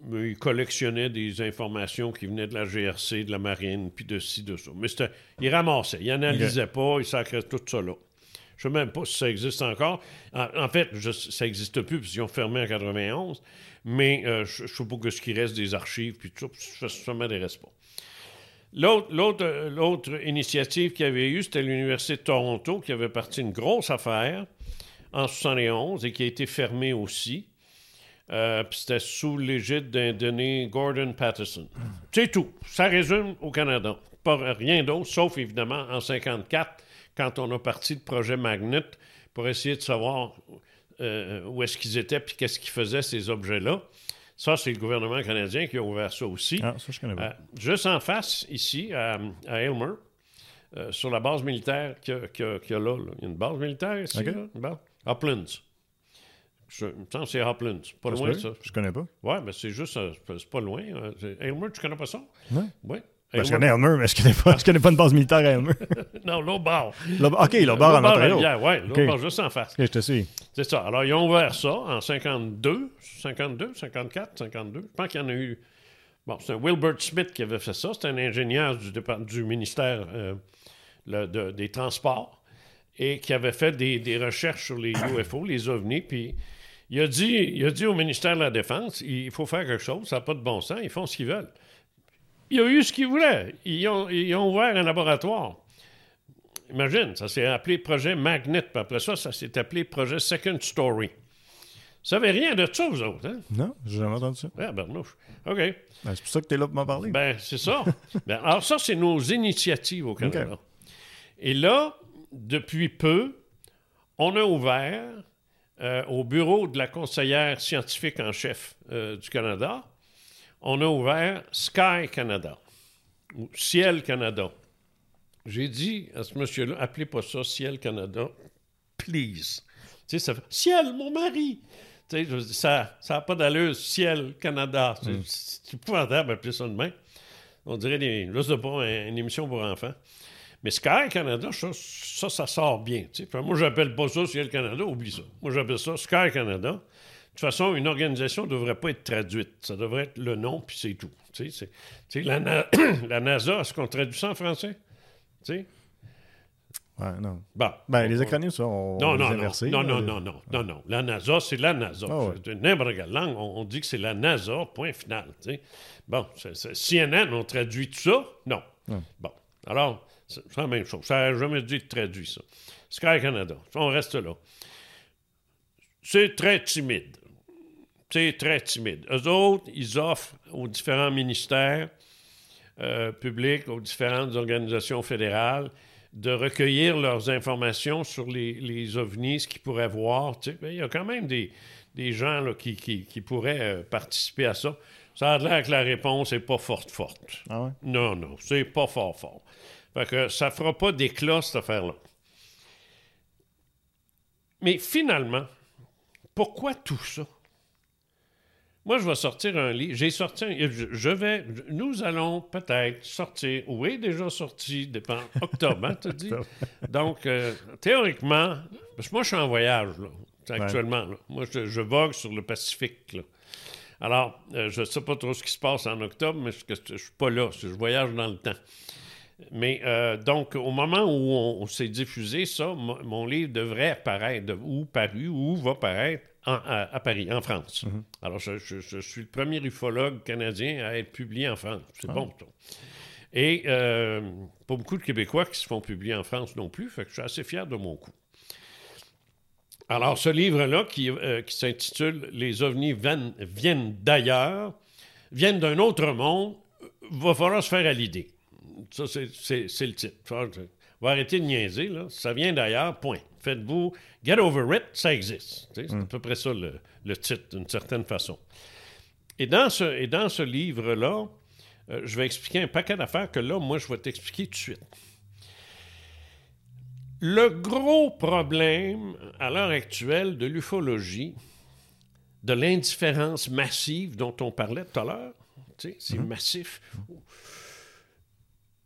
Mais Il collectionnait des informations qui venaient de la GRC, de la marine, puis de ci, de ça. Mais c'était- il ramassait, il analysait pas, il sacrait tout ça là. Je ne sais même pas si ça existe encore. En, en fait, je- ça n'existe plus, parce qu'ils ont fermé en 91. Mais euh, je ne sais pas que ce qui reste des archives, puis tout ça, ça m'intéresse pas. Euh, l'autre initiative qu'il y avait eu, c'était l'Université de Toronto qui avait parti une grosse affaire en 71 et qui a été fermée aussi. Euh, c'était sous l'égide d'un donné Gordon Patterson. C'est tout. Ça résume au Canada. Pas rien d'autre, sauf évidemment en 54, quand on a parti le projet Magnet pour essayer de savoir euh, où est-ce qu'ils étaient puis qu'est-ce qu'ils faisaient, ces objets-là. Ça, c'est le gouvernement canadien qui a ouvert ça aussi. Ah, ça, je connais pas. Euh, juste en face, ici, à, à Aylmer, euh, sur la base militaire qu'il y a, y y là, là. Il y a une base militaire ici, OK. là, une base. Uplands. Je, me semble que c'est Uplands. Pas Ça loin, ça. Je connais pas. Ouais, mais c'est juste, c'est pas- loin. c'est- Aylmer, tu connais pas ça? Oui. Ben, je connais Elmer, mais je connais pas, je connais pas une base militaire à Elmer. Non, l'autre bord. OK, bar en L'autre Ontario. ouais, l'autre bord, juste en face. OK, je te suis. C'est ça. Alors, ils ont ouvert ça en 52, 52, 54, 52. Je pense qu'il y en a eu. Bon, c'est Wilbert Smith qui avait fait ça. C'est un ingénieur du, ministère euh, le- de- des Transports. et qui avait fait des, des recherches sur les UFO, les ovnis, puis il a, dit, il a dit au ministère de la Défense, il faut faire quelque chose, ça n'a pas de bon sens, ils font ce qu'ils veulent. Il a eu ce qu'il voulait. Ils ont, ils ont ouvert un laboratoire. Imagine, ça s'est appelé projet Magnet, puis après ça, ça s'est appelé projet Second Story. Vous savez rien de ça, vous autres, hein? Non, j'ai jamais entendu ça. Ah, Bernouche. OK. Ben, c'est pour ça que tu es là pour m'en parler. Ben, c'est ça. Ben, alors, ça, c'est nos initiatives au Canada. Et là, depuis peu, on a ouvert euh, au bureau de la conseillère scientifique en chef euh, du Canada, on a ouvert Sky Canada, ou Ciel Canada. J'ai dit à ce monsieur-là, appelez pas ça Ciel Canada, please. Tu sais, ça fait Ciel, mon mari! Tu sais, ça n'a pas d'allure, Ciel Canada. C'est c'est épouvantable d'appeler ça de même. On dirait des, je sais pas, un- une émission pour enfants. Mais Sky Canada, ça, ça, ça sort bien. tu sais. Fait, moi, j'appelle pas ça Ciel Canada, oublie ça. Moi, j'appelle ça Sky Canada. De toute façon, une organisation ne devrait pas être traduite. Ça devrait être le nom, puis c'est tout. C'est- la, Na- la NASA, est-ce qu'on traduit ça en français? Tu sais? Ouais, non. Bon. Ben, les On- acronymes, ça, on non, on non, les inversés, non, non, non, non, non, non. La NASA, c'est la NASA. Ah ouais. N'importe quelle langue, on, on dit que c'est la NASA, point final. Bon, c'est- c'est- CNN, on traduit tout ça? Non. Bon, alors, c'est c'est la même chose. Ça n'a jamais dû être traduit, ça. Sky Canada, on reste là. C'est très timide. C'est très timide. Eux autres, ils offrent aux différents ministères euh, publics, aux différentes organisations fédérales, de recueillir leurs informations sur les, les ovnis, ce qu'ils pourraient voir. Ben, Il y a quand même des, des gens là, qui, qui- qui pourraient euh, participer à ça. Ça a l'air que la réponse n'est pas forte, forte. Ah ouais? Non, non, c'est pas fort, fort. Fait que ça fera pas d'éclat, cette affaire-là. Mais finalement, pourquoi tout ça? Moi, je vais sortir un livre. J'ai sorti un... Je, vais... Nous allons peut-être sortir... Oui, déjà sorti, dépend... Octobre, hein, t'as dit? Donc, euh, théoriquement... Parce que moi, je suis en voyage, là, actuellement. là. Moi, je, je vogue sur le Pacifique, là. Alors, euh, je ne sais pas trop ce qui se passe en octobre, mais je ne suis pas là. Je voyage dans le temps. Mais euh, donc, au moment où on, on s'est diffusé ça, mo- mon livre devrait apparaître, ou paru, ou va paraître en- à, à Paris, en France. Alors, je, je- je suis le premier ufologue canadien à être publié en France. C'est bon, ça. Et euh, pas beaucoup de Québécois qui se font publier en France non plus, fait que je suis assez fier de mon coup. Alors, ce livre-là, qui, euh, qui s'intitule Les ovnis viennent, d'ailleurs, viennent d'un autre monde, va falloir se faire à l'idée. Ça, c'est- le titre. On va arrêter de niaiser, là. Ça vient d'ailleurs, point. Faites-vous, get over it, ça existe. C'est à peu près ça le, le titre, d'une certaine façon. Et dans ce, et dans ce livre-là, euh, je vais expliquer un paquet d'affaires que là, moi, je vais t'expliquer tout de suite. Le gros problème à l'heure actuelle de l'ufologie, de l'indifférence massive dont on parlait tout à l'heure, c'est massif.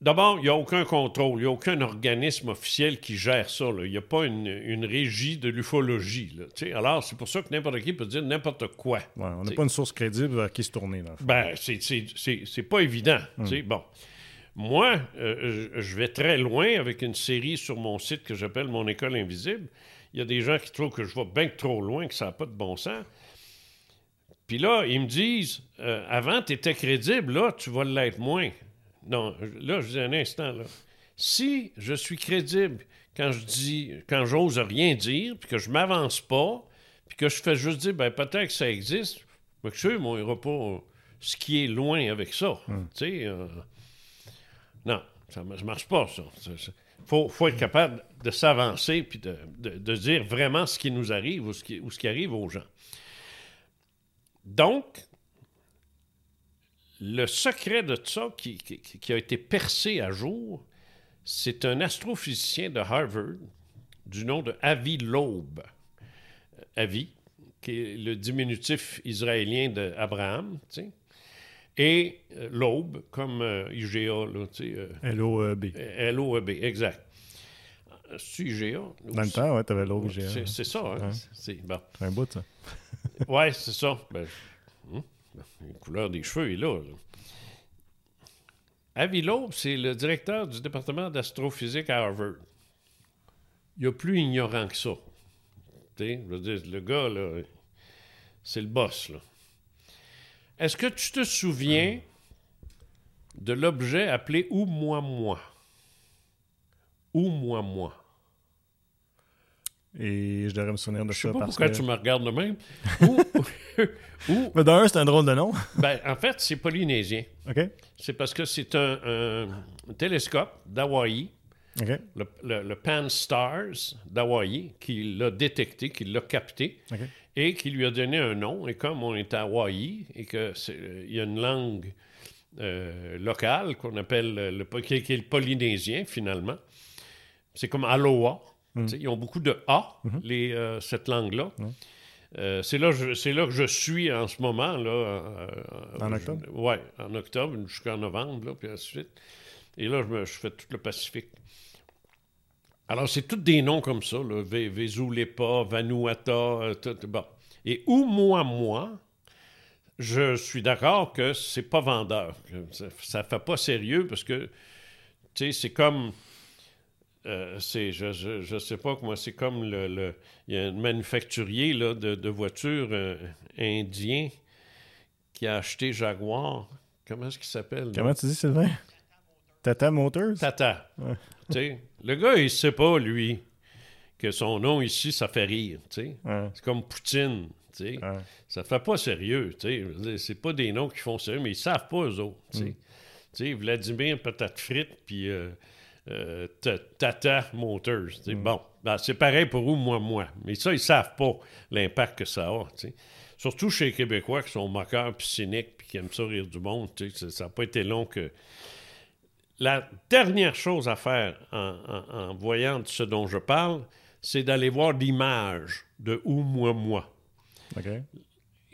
D'abord, il n'y a aucun contrôle, il n'y a aucun organisme officiel qui gère ça. là. Il n'y a pas une, une régie de l'ufologie. là. Alors, c'est pour ça que n'importe qui peut dire n'importe quoi. Ouais, on n'a pas une source crédible vers qui se tourner. Là. Ben, c'est- c'est c'est- c'est pas évident. sais. Bon. Moi, euh, je vais très loin avec une série sur mon site que j'appelle Mon École Invisible. Il y a des gens qui trouvent que je vais bien trop loin, que ça n'a pas de bon sens. Puis là, ils me disent euh, Avant, tu étais crédible, là, tu vas l'être moins. Non, là, je dis un instant, là. Si je suis crédible quand je dis, quand j'ose rien dire, puis que je m'avance pas, puis que je fais juste dire, ben peut-être que ça existe, mais que je sais, n'ira pas ce qui est loin avec ça. Tu sais, euh, non, ça ne marche pas, ça. Il faut, faut être capable de s'avancer puis de, de- de dire vraiment ce qui nous arrive ou ce qui, ou ce qui arrive aux gens. Donc, le secret de ça qui, qui- qui a été percé à jour, c'est un astrophysicien de Harvard du nom de Avi Loeb. Euh, Avi, qui est le diminutif israélien d'Abraham, tu sais. Et euh, Loeb, comme euh, IGA, là, tu sais, euh, L-O-E-B. L-O-E-B, exact. Euh, C'est IGA? Dans le temps, ouais, t'avais l'autre GA. C'est ça, hein? Ouais. C'est bon. Un bout, ça. Ouais, c'est ça. Ben, la couleur des cheveux est là. là. Avi c'est le directeur du département d'astrophysique à Harvard. il y a plus ignorant que ça. Je veux dire, le gars, là, c'est le boss. Est-ce que tu te souviens de l'objet appelé ou moi moi ou moi moi Et je devrais me souvenir de Je sais ça pas parce pourquoi que... tu me regardes de même. ou, ou- Mais d'un, c'est un drôle de nom. ben, en fait, c'est polynésien. OK? C'est parce que c'est un, un- un télescope d'Hawaï, le, le- le Pan Stars d'Hawaï, qui l'a détecté, qui l'a capté. Et qui lui a donné un nom. Et comme on est à Hawaï et qu'il y a une langue euh, locale qu'on appelle le, le- qui, est- qui est le polynésien finalement, c'est comme Aloha. Sais, Ils ont beaucoup de A, les, euh, cette langue-là. Euh, c'est là, je- c'est là que je suis en ce moment. Là, euh, En octobre? ouais, en octobre jusqu'en novembre, là, puis ainsi de suite. Et là, je, me, je fais tout le Pacifique. Alors, c'est tous des noms comme ça, là. Ve- Vezulepa, Vanuata, tout, bon. Et ou moi, moi, je suis d'accord que c'est pas vendeur. Ça, ça fait pas sérieux parce que, tu sais, c'est comme. Euh, c'est, je, je, je sais pas comment, c'est comme le. le- Il y a un manufacturier là, de, de voitures euh, indien qui a acheté Jaguar. Comment est-ce qu'il s'appelle? là? Comment tu dis, Sylvain? Tata Motors? Tata. Tu sais, le gars, il sait pas, lui, que son nom ici, ça fait rire. Ouais. C'est comme Poutine. Ouais. Ça fait pas sérieux. C'est pas des noms qui font sérieux, mais ils savent pas, eux autres. tu sais. Tu sais, Vladimir Patate Frite, puis euh, euh, Ta- Tata Motors. sais. Bon, ben, c'est pareil pour eux, moi, moi. Mais ça, ils savent pas l'impact que ça a. Surtout chez les Québécois qui sont moqueurs, puis cyniques, puis qui aiment ça rire du monde. Ça- n'a pas été long que la dernière chose à faire en, en- en voyant de ce dont je parle, c'est d'aller voir l'image de Ou moi moi,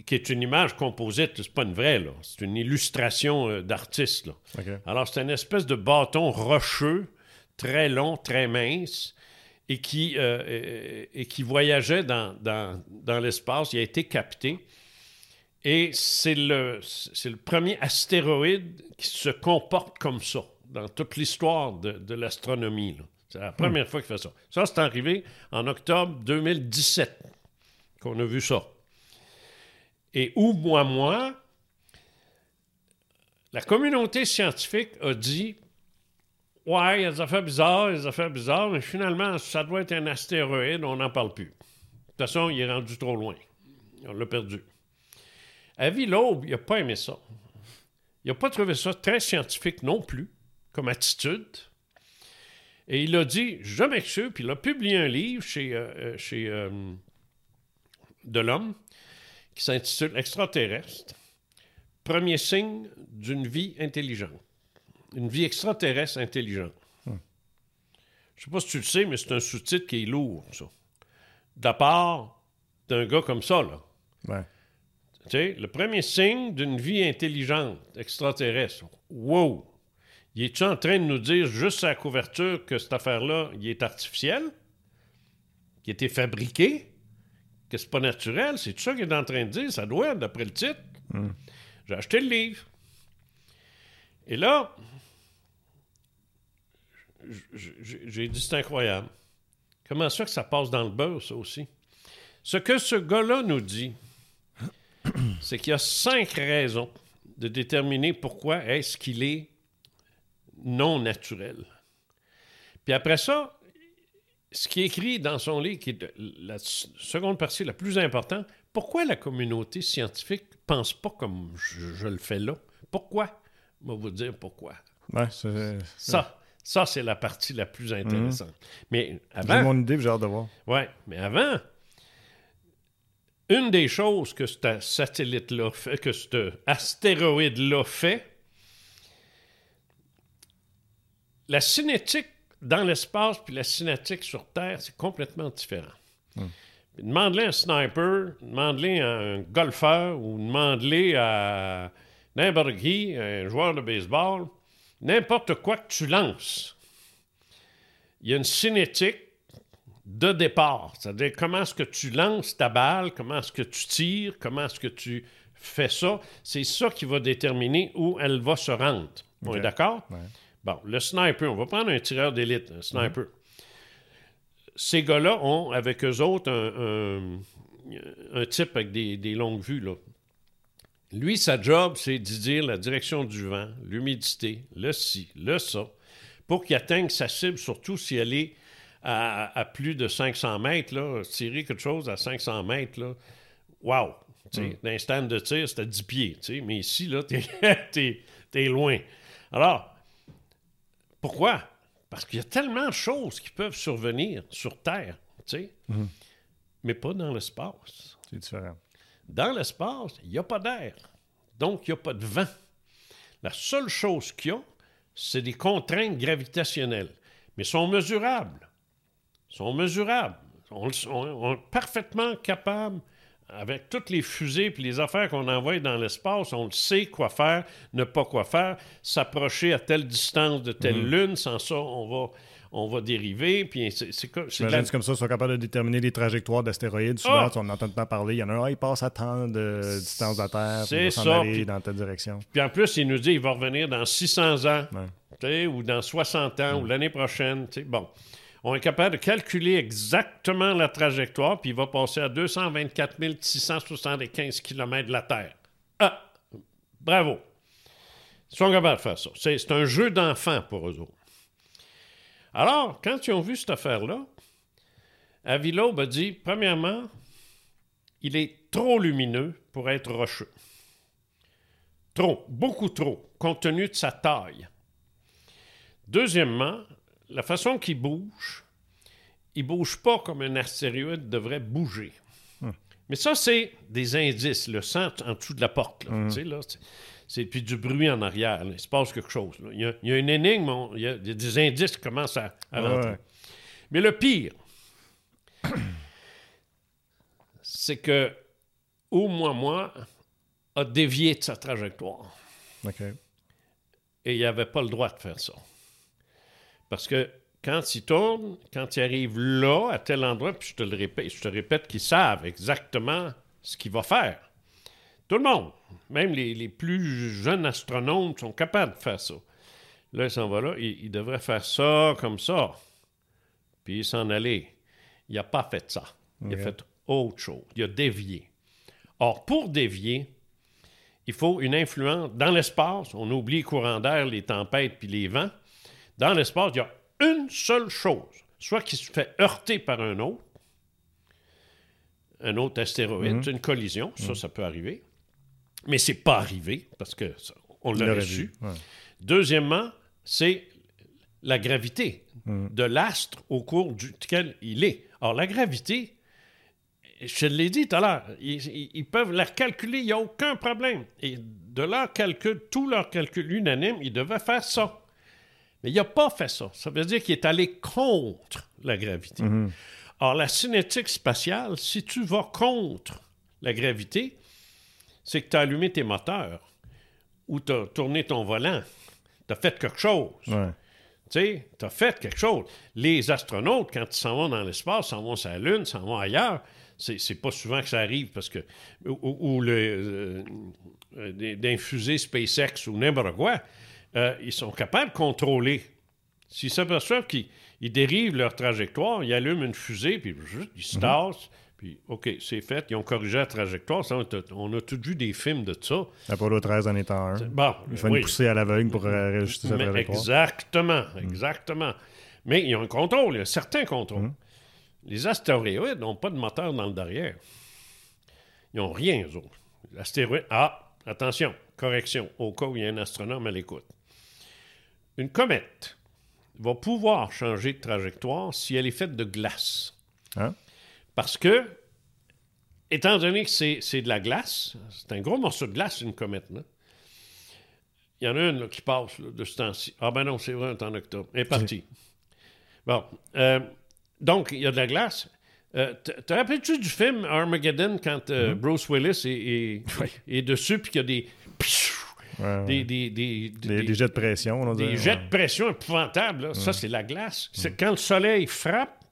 qui est une image composite, c'est pas une vraie, là. C'est une illustration euh, d'artiste, là. Alors, c'est une espèce de bâton rocheux, très long, très mince, et qui, euh, et, et qui voyageait dans, dans, dans l'espace. Il a été capté. Et c'est le, le premier astéroïde qui se comporte comme ça dans toute l'histoire de, de l'astronomie. C'est la première fois qu'il fait ça. Ça, c'est arrivé en octobre 2017 qu'on a vu ça. Et où, moi, moi, la communauté scientifique a dit Ouais, il y a des affaires bizarres, il y a des affaires bizarres, mais finalement, ça doit être un astéroïde, on n'en parle plus. De toute façon, il est rendu trop loin. On l'a perdu. Avis Loeb, il n'a pas aimé ça. Il n'a pas trouvé ça très scientifique non plus, comme attitude. Et il a dit Je m'excuse, puis il a publié un livre chez, euh, euh, chez euh, qui s'intitule Extraterrestre. Premier signe d'une vie intelligente. Une vie extraterrestre intelligente. Je ne sais pas si tu le sais, mais c'est un sous-titre qui est lourd, ça. De part d'un gars comme ça, là. Ouais. Tu sais, le premier signe d'une vie intelligente, extraterrestre. Wow! Il est-tu en train de nous dire juste à la couverture que cette affaire-là, il est artificiel? Qu'il a été fabriqué? Que c'est pas naturel? C'est tout ça qu'il est en train de dire? Ça doit, d'après le titre. J'ai acheté le livre. Et là, j'ai dit c'est incroyable. Comment ça que ça passe dans le beurre, ça aussi? Ce que ce gars-là nous dit, c'est qu'il y a cinq raisons de déterminer pourquoi est-ce qu'il est non naturel. Puis après ça, ce qui est écrit dans son livre, qui est la seconde partie la plus importante, pourquoi la communauté scientifique pense pas comme je, je le fais là? Pourquoi? Je vais vous dire pourquoi. Ouais. Ça, ça c'est la partie la plus intéressante. Mais J'ai avant, mon idée, j'ai hâte de voir. Ouais, mais avant, une des choses que ce satellite-là fait, que cet astéroïde-là fait, la cinétique dans l'espace puis la cinétique sur Terre, c'est complètement différent. Demande-le à un sniper, demande-le à un golfeur ou demande-le à n'importe qui, un joueur de baseball, n'importe quoi que tu lances. Il y a une cinétique de départ. C'est-à-dire comment est-ce que tu lances ta balle, comment est-ce que tu tires, comment est-ce que tu fais ça? C'est ça qui va déterminer où elle va se rendre. On est d'accord? Ouais. Bon, le sniper, on va prendre un tireur d'élite, un sniper. ces gars-là ont, avec eux autres, un, un, type avec des, des, longues vues. Là. Lui, sa job, c'est de dire la direction du vent, l'humidité, le ci, le ça, pour qu'il atteigne sa cible, surtout si elle est à, plus de 500 mètres. Là, tirer quelque chose à 500 mètres, là, wow! Mm. D'un stand de tir, c'est à 10 pieds. Mais ici, là, t'es es, loin. Alors, pourquoi? Parce qu'il y a tellement de choses qui peuvent survenir sur Terre, tu sais, mm-hmm. mais pas dans l'espace. C'est différent. Dans l'espace, il n'y a pas d'air. Donc, il n'y a pas de vent. La seule chose qu'il y a, c'est des contraintes gravitationnelles. Mais sont mesurables. sont mesurables. On, est parfaitement capable avec toutes les fusées et les affaires qu'on envoie dans l'espace, on sait quoi faire, ne pas quoi faire, s'approcher à telle distance de telle mm. lune, sans ça, on va, on va dériver. Puis c'est, c'est, c'est comme ça, ils sont capables de déterminer les trajectoires d'astéroïdes. Souvent, ah! on entend pas parler. Il y en a un, il passe à tant de distance de la Terre, c'est il va s'en aller dans telle direction. Puis en plus, il nous dit qu'il va revenir dans 600 ans, ou dans 60 ans, ou l'année prochaine. Bon on est capable de calculer exactement la trajectoire, puis il va passer à 224 675 km de la Terre. Ah! Bravo! Ils sont capables de faire ça. C'est un jeu d'enfant pour eux autres. Alors, quand ils ont vu cette affaire-là, Avilo a dit, premièrement, il est trop lumineux pour être rocheux. Trop, beaucoup trop, compte tenu de sa taille. Deuxièmement, la façon qu'il bouge, il bouge pas comme un astéroïde devrait bouger. Hmm. Mais ça, c'est des indices, le sang en dessous de la porte. Hmm. C'est puis du bruit en arrière. Il se passe quelque chose. Il, y a, une énigme, il y a, des indices qui commencent à, rentrer. Mais le pire, c'est que moi a dévié de sa trajectoire. Et il n'avait pas le droit de faire ça. Parce que quand ils tournent, quand ils arrivent là, à tel endroit, puis je te le répète, je te répète qu'ils savent exactement ce qu'il va faire. Tout le monde, même les, plus jeunes astronomes, sont capables de faire ça. Là, il s'en va là, il, devrait faire ça comme ça, puis s'en aller. Il n'a pas fait ça. Il a fait autre chose. Il a dévié. Or, pour dévier, il faut une influence dans l'espace. On oublie les courants d'air, les tempêtes puis les vents. Dans l'espace, il y a une seule chose, soit qu'il se fait heurter par un autre, un autre astéroïde, mhm. une collision, ça, mhm. ça peut arriver, mais c'est pas arrivé parce que on l'a su. Deuxièmement, c'est la gravité mhm. de l'astre au cours duquel il est. Or, la gravité, je l'ai dit tout à l'heure, ils, peuvent la calculer, il n'y a aucun problème. Et de leur calcul, tout leur calcul unanime, ils devaient faire ça. Mais il n'a pas fait ça. Ça veut dire qu'il est allé contre la gravité. Mhm. Or, la cinétique spatiale, si tu vas contre la gravité, c'est que tu as allumé tes moteurs ou tu as tourné ton volant. Tu as fait quelque chose. Tu sais, tu as fait quelque chose. Les astronautes, quand ils s'en vont dans l'espace, s'en vont sur la Lune, s'en vont ailleurs, c'est pas souvent que ça arrive parce que. Ou, le. Euh, d'infuser SpaceX ou n'importe quoi. Euh, ils sont capables de contrôler. S'ils s'aperçoivent qu'ils dérivent leur trajectoire, ils allument une fusée, puis ils se tassent, puis OK, c'est fait, ils ont corrigé la trajectoire. on, a, tous vu des films de ça. Apollo 13 en étant un. Bon, Il faut une poussée à l'aveugle pour euh, réajuster sa trajectoire. Exactement, mhm. exactement. Mais ils ont un contrôle, il y a un certain contrôle. Mhm. Les astéroïdes n'ont pas de moteur dans le derrière. Ils n'ont rien, eux autres. L'astéroïde, ah, attention, correction, au cas où il y a un astronome à l'écoute une comète va pouvoir changer de trajectoire si elle est faite de glace. Hein? Parce que, étant donné que c'est de la glace, c'est un gros morceau de glace, une comète, Il y en a une qui passe de ce temps-ci. Ah ben non, c'est vrai, on est en octobre. Elle est partie. Bon. Euh, donc, il y a de la glace. Euh, te rappelles-tu du film Armageddon quand euh, mm-hmm. Bruce Willis est, est dessus puis qu'il y a des des, des, des, jets de pression. On des jets de pression épouvantables. Ça, c'est la glace. C'est quand le soleil frappe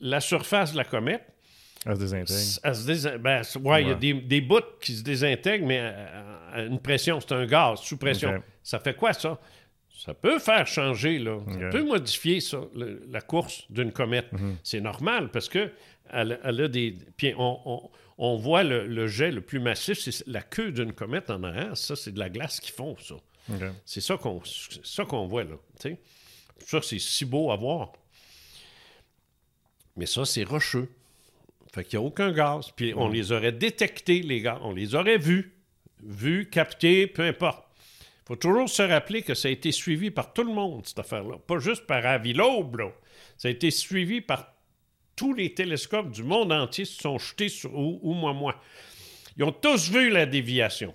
la surface de la comète. Elle se désintègre. Elle se ben, ouais, il y a des, bouts qui se désintègrent, mais à, une pression, c'est un gaz sous pression. Ça fait quoi, ça? Ça peut faire changer, là. Ça peut modifier ça, la course d'une comète. Mhm. C'est normal parce que elle, a des. Puis on, voit le, jet le plus massif, c'est la queue d'une comète en arrière. Ça, c'est de la glace qui fond, ça. C'est ça qu'on ça qu'on voit, là. Ça, c'est si beau à voir. Mais ça, c'est rocheux. Fait qu'il n'y a aucun gaz. Puis on les aurait détectés, les gars. On les aurait vus. Vus, captés, peu importe. Il faut toujours se rappeler que ça a été suivi par tout le monde, cette affaire-là. Pas juste par Avilobe, là. Ça a été suivi par tous les télescopes du monde entier se sont jetés sur ou, moi, moi. Ils ont tous vu la déviation.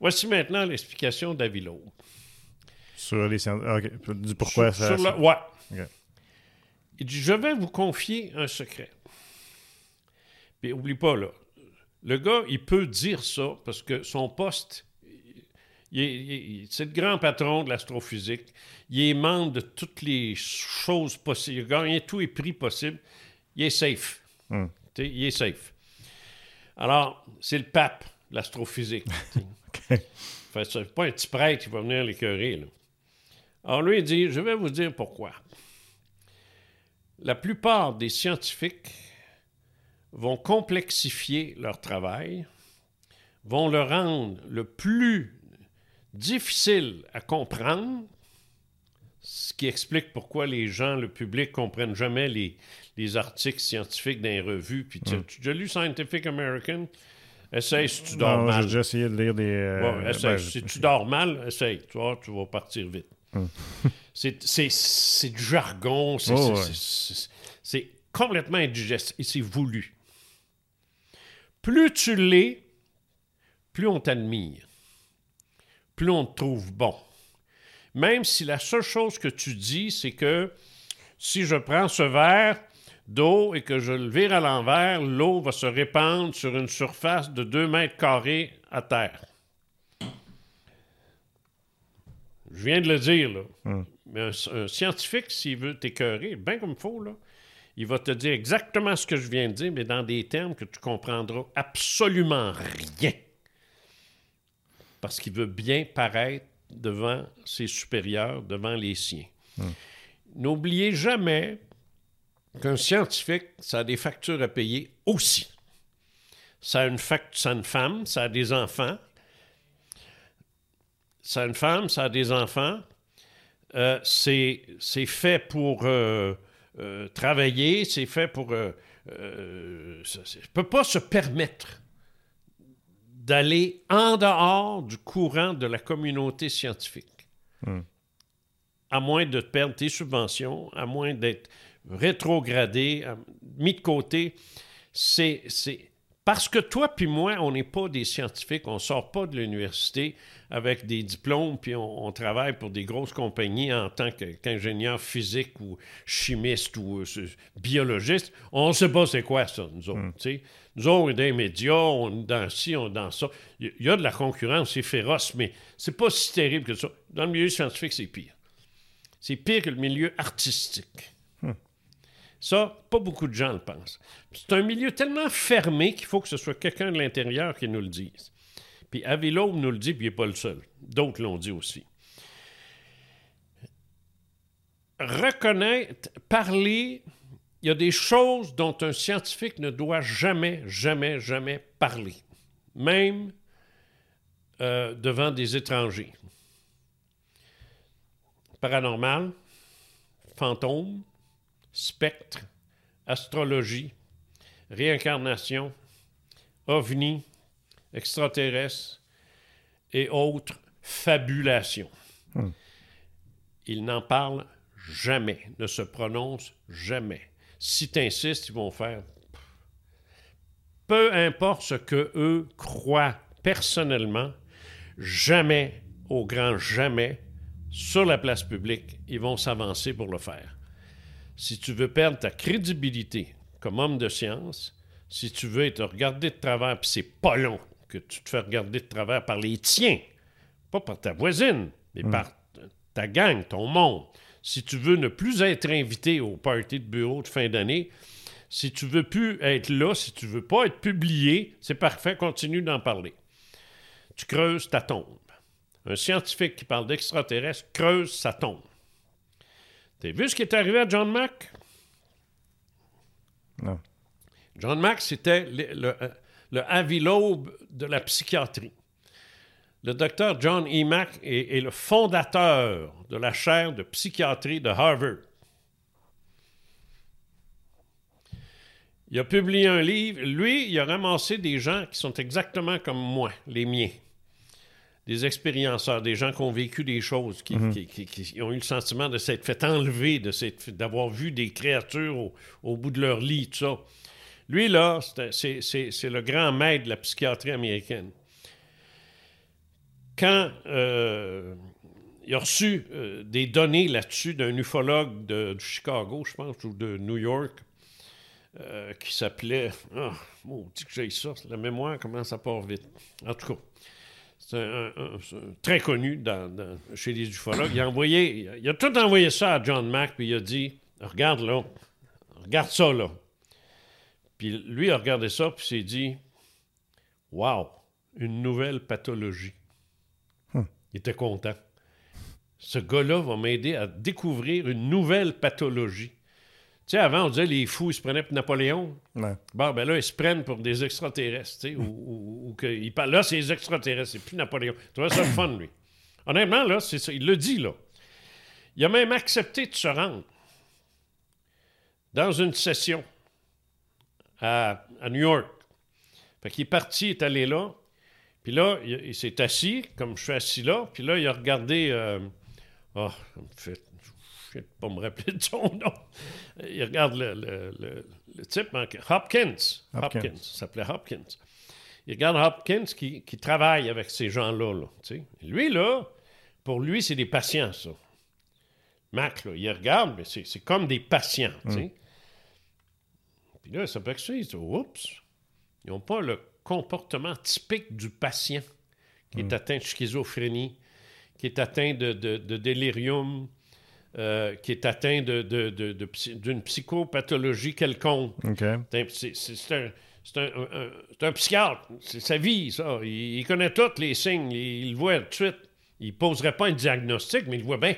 Voici maintenant l'explication d'Avilobe. Sur les scientifiques. Du pourquoi ça. Sur Ouais. Il dit Je vais vous confier un secret. Puis oublie pas, là. Le gars, il peut dire ça parce que son poste, c'est le grand patron de l'astrophysique. Il est membre de toutes les choses possibles. Il a gagné tous les prix possibles. Il est safe. Hmm. Il est safe. Alors, c'est le pape, l'astrophysique. okay. c'est pas un petit prêtre qui va venir l'écœurer. Alors, lui, il dit Je vais vous dire pourquoi. La plupart des scientifiques vont complexifier leur travail, vont le rendre le plus difficile à comprendre, ce qui explique pourquoi les gens, le public, ne comprennent jamais les, les, articles scientifiques dans les revues. Puis, tu, as déjà lu Scientific American? Essaye si tu dors mal. J'ai déjà essayé de lire des. Euh, essaye. Ben, si tu dors mal, essaye. Tu vois, tu vas partir vite. Hum. c'est du jargon. C'est complètement indigeste et c'est voulu. Plus tu l'es, plus on t'admire plus on te trouve bon. Même si la seule chose que tu dis, c'est que si je prends ce verre d'eau et que je le vire à l'envers, l'eau va se répandre sur une surface de 2 mètres carrés à terre. Je viens de le dire, là. Hum. Mais un, scientifique, s'il veut t'écœurer, bien comme il faut, là, il va te dire exactement ce que je viens de dire, mais dans des termes que tu comprendras absolument rien parce qu'il veut bien paraître devant ses supérieurs, devant les siens. N'oubliez jamais qu'un scientifique, ça a des factures à payer aussi. Ça a une, ça a une femme, ça a des enfants. Ça a une femme, ça a des enfants. Euh, c'est fait pour euh, euh, travailler, c'est fait pour... ça ne peut pas se permettre d'aller en dehors du courant de la communauté scientifique. Hmm. À moins de perdre tes subventions, à moins d'être rétrogradé, mis de côté. C'est parce que toi puis moi, on n'est pas des scientifiques, on ne sort pas de l'université avec des diplômes, puis on, travaille pour des grosses compagnies en tant qu'ingénieur physique ou chimiste ou euh, biologiste. On ne sait pas c'est quoi ça, nous autres. Hmm. Nous autres, on est dans les médias, on est dans ci, on est dans ça. Il y a de la concurrence, c'est féroce, mais c'est pas si terrible que ça. Dans le milieu scientifique, c'est pire. C'est pire que le milieu artistique. Ça, pas beaucoup de gens le pensent. C'est un milieu tellement fermé qu'il faut que ce soit quelqu'un de l'intérieur qui nous le dise. Puis Avilov nous le dit, puis il n'est pas le seul. D'autres l'ont dit aussi. Reconnaître, parler, il y a des choses dont un scientifique ne doit jamais, jamais, jamais parler. Même euh, devant des étrangers. Paranormal, fantôme, spectre, astrologie, réincarnation, ovni, extraterrestre et autres fabulations. Hmm. Ils n'en parlent jamais, ne se prononcent jamais. Si tu insistes, ils vont faire. Peu importe ce que eux croient personnellement, jamais, au grand jamais, sur la place publique, ils vont s'avancer pour le faire si tu veux perdre ta crédibilité comme homme de science, si tu veux être regardé de travers, puis c'est pas long que tu te fais regarder de travers par les tiens, pas par ta voisine, mais par ta gang, ton monde. Si tu veux ne plus être invité au party de bureau de fin d'année, si tu veux plus être là, si tu veux pas être publié, c'est parfait, continue d'en parler. Tu creuses ta tombe. un scientifique qui parle d'extraterrestres creuse sa tombe. T'as vu ce qui est arrivé à John Mack? Non. John Mack, c'était le, le, euh, le avilobe de la psychiatrie. Le docteur John E. Mack est, est le fondateur de la chaire de psychiatrie de Harvard. Il a publié un livre. Lui, il a ramassé des gens qui sont exactement comme moi, les miens. Des expérienceurs, des gens qui ont vécu des choses, qui, qui- qui- qui ont eu le sentiment de s'être fait enlever, de d'avoir vu des créatures au, au bout de leur lit, tout ça. Lui, là, c'est- le grand maître de la psychiatrie américaine. Quand euh, il a reçu euh, des données là-dessus d'un ufologue de, de Chicago, je pense, ou de New York, euh, qui s'appelait. Ah, maudit que j'ai ça. La mémoire commence à part vite. En tout cas, c'est un, un- c'est très connu dans- dans- chez les ufologues. Il a, envoyé, il a- tout envoyé ça à John Mack, puis il a dit Regarde là, regarde ça là. Puis lui a regardé ça, puis s'est dit Wow, une nouvelle pathologie. Il était content. Ce gars-là va m'aider à découvrir une nouvelle pathologie. Tu sais, avant, on disait les fous, ils se prenaient pour Napoléon. Ouais. Bon, ben là, ils se prennent pour des extraterrestres, tu sais, ou, parlent, là, c'est les extraterrestres, c'est plus Napoléon. Tu vois ça le fun, lui. Honnêtement, là, c'est ça, il le dit, là. Il a même accepté de se rendre dans une session à, à New York. Fait qu'il est parti, il est allé là, puis là, il, il s'est assis, comme je suis assis là, puis là, il a regardé... euh, ça me fait... Je ne sais pas me rappeler de son nom. Il regarde le, le- le- le type, hein, Hopkins. Hopkins. Hopkins. Il s'appelait Hopkins. Il regarde Hopkins qui, qui travaille avec ces gens-là. Là. Lui, là, pour lui, c'est des patients, ça. Mac, là, il regarde, mais c'est c'est comme des patients. sais. Puis là, il s'aperçoit, il dit Oups, ils n'ont pas le comportement typique du patient qui est atteint de schizophrénie, qui est atteint de, de- de délirium, euh, qui est atteint de- de- de- de psy- d'une psychopathologie quelconque. C'est un- un, un- psychiatre. C'est sa vie, ça. Il, il connaît tous les signes. Il, il le voit tout de suite. Il ne poserait pas un diagnostic, mais il le voit bien.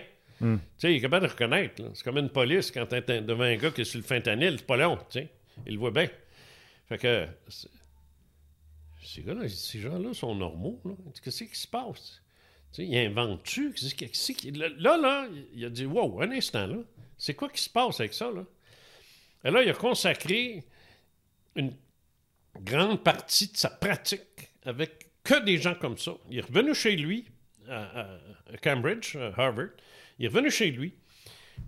Sais, il est capable de reconnaître. C'est comme une police quand tu es devant un gars qui est sur le fentanyl. C'est pas long. Il le voit bien. Fait que. Ces ces gens-là sont normaux. Qu'est-ce qui se passe? Tu sais, ils inventent-tu? Qu'est-ce qui- qu'est-ce qui- Là, là, il a dit Wow, un instant, là. C'est quoi qui se passe avec ça, là? Et là, il a consacré une grande partie de sa pratique avec que des gens comme ça. Il est revenu chez lui, à- à Cambridge, à Harvard. Il est revenu chez lui.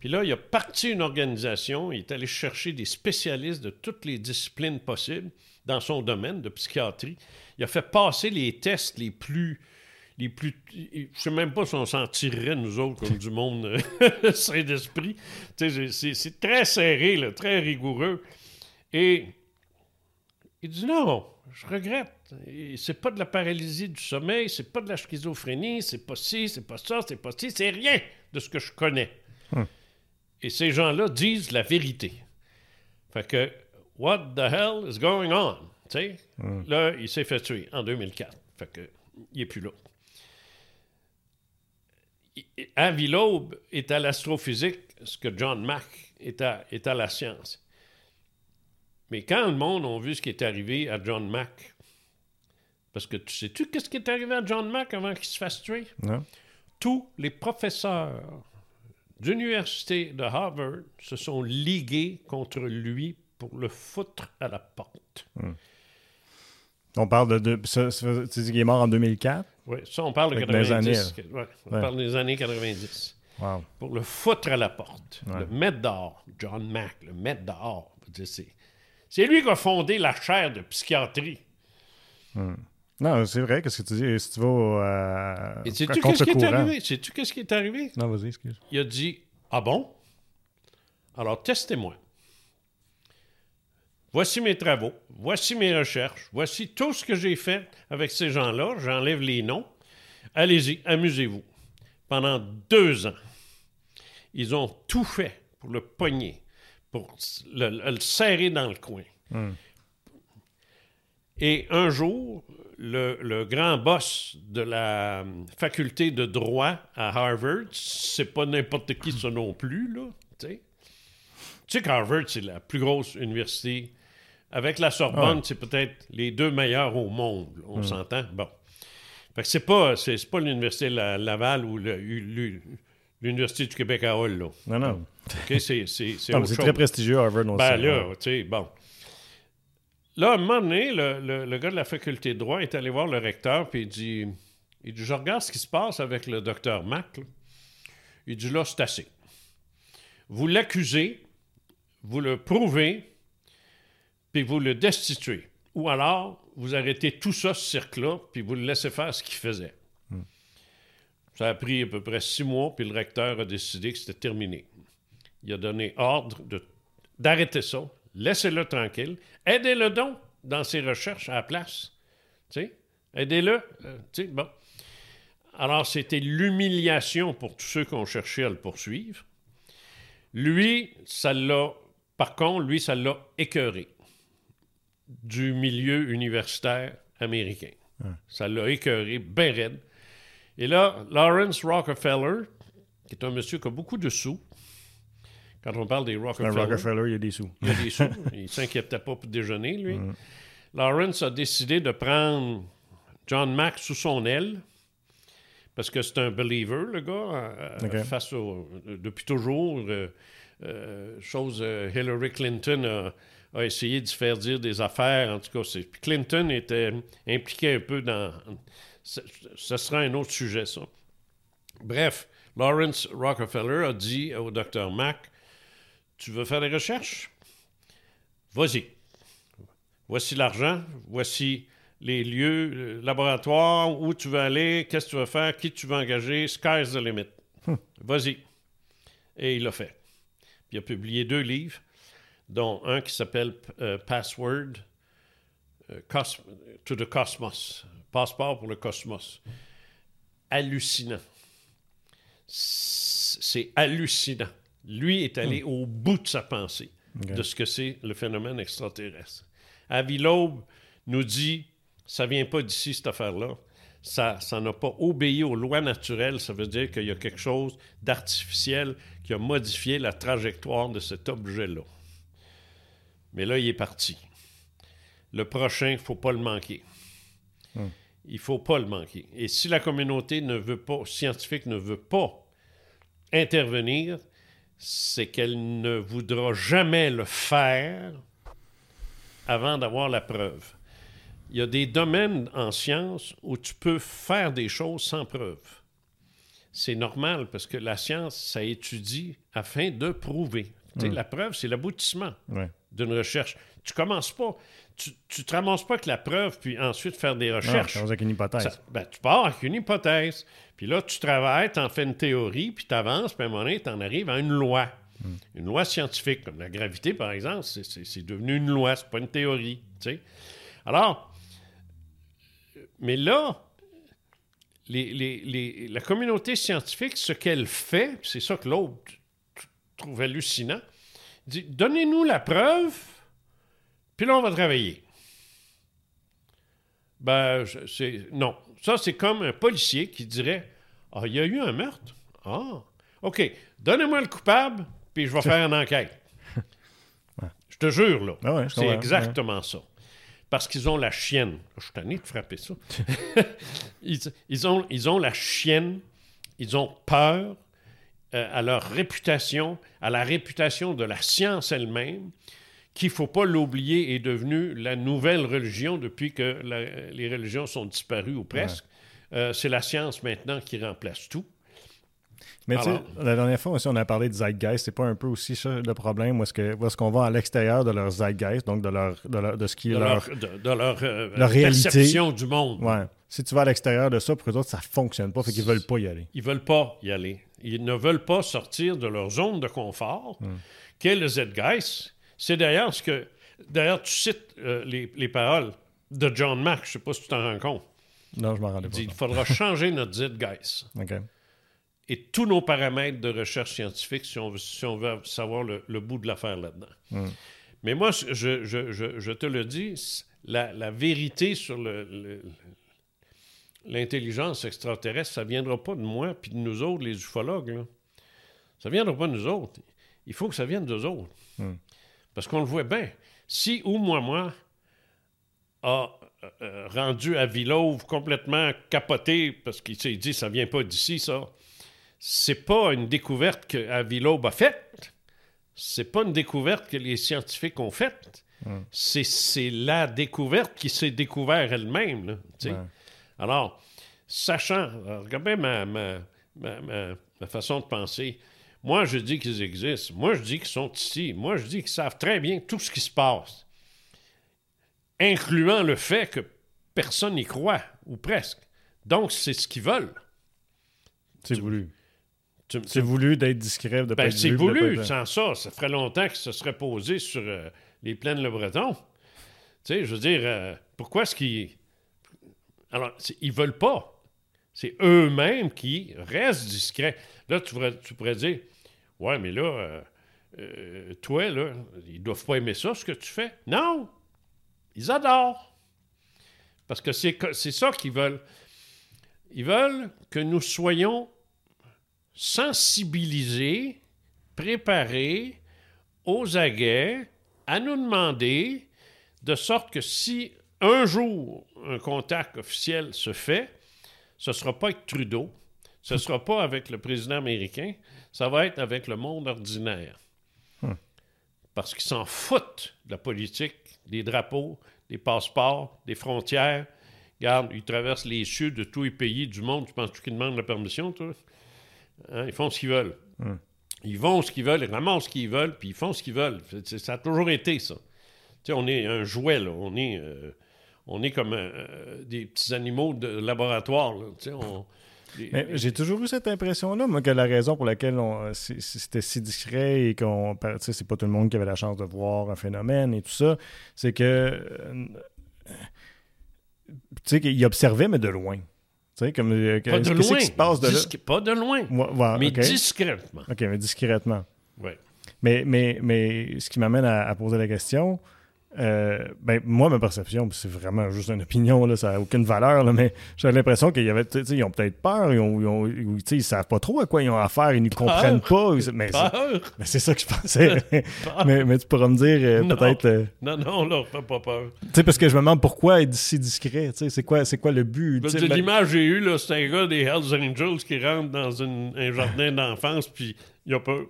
Puis là, il a parti une organisation. Il est allé chercher des spécialistes de toutes les disciplines possibles dans son domaine de psychiatrie. Il a fait passer les tests les plus. Les plus je ne sais même pas si on s'en tirerait, nous autres, comme du monde euh, sain d'esprit. C'est très serré, là, très rigoureux. Et il dit non, je regrette. Et C'est pas de la paralysie du sommeil, c'est pas de la schizophrénie, c'est pas ci, c'est pas ça, c'est pas ci, c'est rien de ce que je connais. Et ces gens-là disent la vérité. Fait que, what the hell is going on? Sais, là, il s'est fait tuer en 2004. Fait que, il est plus là. Avi Loeb est à l'astrophysique ce que John Mack est à, est à la science. Mais quand le monde a vu ce qui est arrivé à John Mack, parce que tu sais-tu qu'est-ce qui est arrivé à John Mack avant qu'il se fasse tuer? Non? Tous les professeurs d'université de Harvard se sont ligués contre lui pour le foutre à la porte. On parle de. de qu'il est mort en 2004? Oui, ça, on parle de Fait que dans les 90. années, Ouais, on Ouais. parle des années 90. Wow. Pour le foutre à la porte. Ouais. Le maître dehors, John Mack, le maître dehors. C'est lui qui a fondé la chaire de psychiatrie. Non, c'est vrai, qu'est-ce que tu dis? Si tu vas euh, Et sais-tu qu'est-ce qui est arrivé? Sais-tu qu'est-ce qui est arrivé? Non, vas-y, excuse. Il a dit Ah bon? Alors testez-moi. Voici mes travaux, voici mes recherches, voici tout ce que j'ai fait avec ces gens-là. J'enlève les noms. Allez-y, amusez-vous. Pendant deux ans, ils ont tout fait pour le pogner, pour le, le serrer dans le coin. Et un jour, le, le grand boss de la faculté de droit à Harvard, c'est pas n'importe qui ça non plus, là, tu sais. Tu sais qu'Harvard, c'est la plus grosse université. Avec la Sorbonne, Ouais. c'est peut-être les deux meilleurs au monde, on s'entend? Bon. Fait que c'est pas, c'est, c'est pas l'université La- Laval ou le- l'université du Québec à Hull, là. Non, non. OK? C'est, c'est, c'est Non, très prestigieux, Harvard. on Ben là, tu sais, bon. Là, à un moment donné, le, le- le gars de la faculté de droit est allé voir le recteur, puis il dit, il dit, je regarde ce qui se passe avec le docteur Mac. là. Il dit, là, c'est assez. Vous l'accusez, vous le prouvez, puis vous le destituez. Ou alors, vous arrêtez tout ça, ce cirque-là, puis vous le laissez faire ce qu'il faisait. Ça a pris à peu près six mois, puis le recteur a décidé que c'était terminé. Il a donné ordre d'arrêter ça, laissez-le tranquille, aidez-le donc dans ses recherches à la place. Aidez-le. euh, bon. Alors, c'était l'humiliation pour tous ceux qui ont cherché à le poursuivre. Lui, ça l'a, par contre, lui, ça l'a écœuré du milieu universitaire américain. Ça l'a écœuré bien raide. Et là, Lawrence Rockefeller, qui est un monsieur qui a beaucoup de sous, quand on parle des Rockefeller, Rockefeller, il y a des sous. il y a des sous, il ne s'inquiétait pas pour déjeuner, lui. Lawrence a décidé de prendre John Mack sous son aile, parce que c'est un believer, le gars, euh, face au, euh, depuis toujours. euh, euh, chose, euh, Hillary Clinton a, a essayé de se faire dire des affaires. En tout cas, c'est- Clinton était impliqué un peu dans. Ce, sera un autre sujet, ça. Bref, Lawrence Rockefeller a dit au docteur Mack Tu veux faire des recherches? Vas-y. Voici l'argent, voici les lieux, le laboratoire, où tu veux aller, qu'est-ce que tu veux faire, qui tu veux engager, sky's the limit. Vas-y. Et il l'a fait. Puis il a publié deux livres, dont un qui s'appelle euh, Password euh, to the Cosmos, Passeport pour le cosmos. Hallucinant. C'est hallucinant. Lui est allé au bout de sa pensée de ce que c'est le phénomène extraterrestre. Avi Loeb nous dit ça vient pas d'ici, cette affaire-là. Ça ça n'a pas obéi aux lois naturelles. Ça veut dire qu'il y a quelque chose d'artificiel qui a modifié la trajectoire de cet objet-là. Mais là, il est parti. Le prochain, il ne faut pas le manquer. Il ne faut pas le manquer. Et si la communauté ne veut pas, scientifique ne veut pas intervenir, c'est qu'elle ne voudra jamais le faire avant d'avoir la preuve. Il y a des domaines en science où tu peux faire des choses sans preuve. C'est normal parce que la science, ça étudie afin de prouver. Tu sais, La preuve, c'est l'aboutissement Ouais. d'une recherche. Tu commences pas, tu ne te ramasses pas avec la preuve, puis ensuite faire des Non, recherches. ça avec une hypothèse. Ça- ben, tu pars avec une hypothèse. Puis là, tu travailles, tu en fais une théorie, puis tu avances, puis à un moment donné, tu en arrives à une loi. Une loi scientifique, comme la gravité, par exemple, c'est- devenu une loi, c'est pas une théorie. tu. Alors, mais là, les- les- les- la communauté scientifique, ce qu'elle fait, c'est ça que l'autre trouve hallucinant, dit donnez-nous la preuve, puis là, on va travailler. Ben, c'est. Non. Ça, c'est comme un policier qui dirait Ah, il y a eu un meurtre? Ah, OK. Donnez-moi le coupable, puis je vais faire une enquête. Je te jure, là. Ah ouais, c'est exactement ça. Parce qu'ils ont la chienne. Je suis tanné de frapper ça. ils, ils ont, ils ont la chienne. Ils ont peur euh, à leur réputation, à la réputation de la science elle-même, qui, ne faut pas l'oublier, est devenue la nouvelle religion depuis que la- les religions sont disparues ou presque. Euh, c'est la science maintenant qui remplace tout. Mais tu sais, la dernière fois aussi, on a parlé de zeitgeist. C'est pas un peu aussi ça le problème? Où est-ce que- où est-ce qu'on va à l'extérieur de leur zeitgeist, donc de, leur, de, leur- de ce qui est De leur. leur, de, de leur, euh, leur réalité. perception du monde. Ouais. Si tu vas à l'extérieur de ça, pour eux autres, ça fonctionne pas. Fait qu'ils veulent pas y aller. Ils veulent pas y aller. Ils ne veulent pas sortir de leur zone de confort, qu'est le Zeitgeist. C'est d'ailleurs ce que... D'ailleurs, tu cites euh, les, les paroles de John Mack, je ne sais pas si tu t'en rends compte. Non, je m'en rendais pas. il faudra changer notre Zeitgeist OK. et tous nos paramètres de recherche scientifique si on veut, si on veut savoir le, le bout de l'affaire là-dedans. Mais moi, je, je- je- je te le dis, la, la vérité sur le- le- l'intelligence extraterrestre, ça ne viendra pas de moi puis de nous autres, les ufologues. Là. Ça ne viendra pas de nous autres. Il faut que ça vienne d'eux autres. Hmm. Parce qu'on le voit bien. Si ou moi, moi, a euh, euh, rendu à Villauve complètement capoté parce qu'il s'est dit ça vient pas d'ici, ça, c'est pas une découverte que Avilauve a faite. C'est pas une découverte que les scientifiques ont faite. Hmm. C'est, la découverte qui s'est découvert elle-même. Ouais. Alors, sachant, alors, regardez ma, ma, ma, ma- façon de penser. Moi, je dis qu'ils existent. Moi, je dis qu'ils sont ici. Moi, je dis qu'ils savent très bien tout ce qui se passe, incluant le fait que personne n'y croit, ou presque. Donc, c'est ce qu'ils veulent. C'est voulu. C'est voulu d'être discret, de pas Ben, être c'est pas voulu. Sans ça, ça ferait longtemps que ce serait posé sur euh, les plaines Le Breton. Tu sais, je veux dire, euh, pourquoi est-ce qu'ils. Alors, ils veulent pas. C'est eux-mêmes qui restent discrets. Là, tu pourrais, dire Ouais, mais là, euh, euh, toi, là, ils doivent pas aimer ça, ce que tu fais. Non! Ils adorent. Parce que- c'est ça qu'ils veulent. Ils veulent que nous soyons sensibilisés, préparés, aux aguets, à nous demander, de sorte que si un jour un contact officiel se fait, ce ne sera pas avec Trudeau, ce ne sera pas avec le président américain, ça va être avec le monde ordinaire. Parce qu'ils s'en foutent de la politique, des drapeaux, des passeports, des frontières. Regarde, ils traversent les cieux de tous les pays du monde. Tu penses qu'ils demandent la permission, toi? Hein, Ils font ce qu'ils veulent. Ils vont ce qu'ils veulent, ils ramassent ce qu'ils veulent, puis ils font ce qu'ils veulent. Ça a toujours été ça. Tu sais, on est un jouet, là. On est, euh, on est comme euh, des petits animaux de laboratoire, là. On- j'ai toujours eu cette impression-là, moi, que la raison pour laquelle c'est- c'était si discret et qu'on. C'est pas tout le monde qui avait la chance de voir un phénomène et tout ça, c'est que. euh, tu sais, qu'il observait, mais de loin. Tu sais, comme. euh, pas de loin. qui se passe de là? Disc- Pas de loin, Ouais, ouais, mais discrètement. OK, mais discrètement. Mais, mais, mais ce qui m'amène à, à poser la question, euh, ben, moi, ma perception, c'est vraiment juste une opinion, là, ça n'a aucune valeur, là, mais j'ai l'impression qu'ils avaient, ils ont peut-être peur, ils, ont, ils, ont- savent pas trop à quoi ils ont affaire, ils ne comprennent pas. Mais c'est, Peur? mais c'est ça que je pensais. mais, mais tu pourras me dire euh, peut-être. euh, Non, non, là, fais pas peur. sais, parce que je me demande pourquoi être si discret. C'est quoi, quoi le but? L'image que j'ai eue, c'est un gars des Hells Angels qui rentre dans une- un jardin d'enfance, puis il a peur.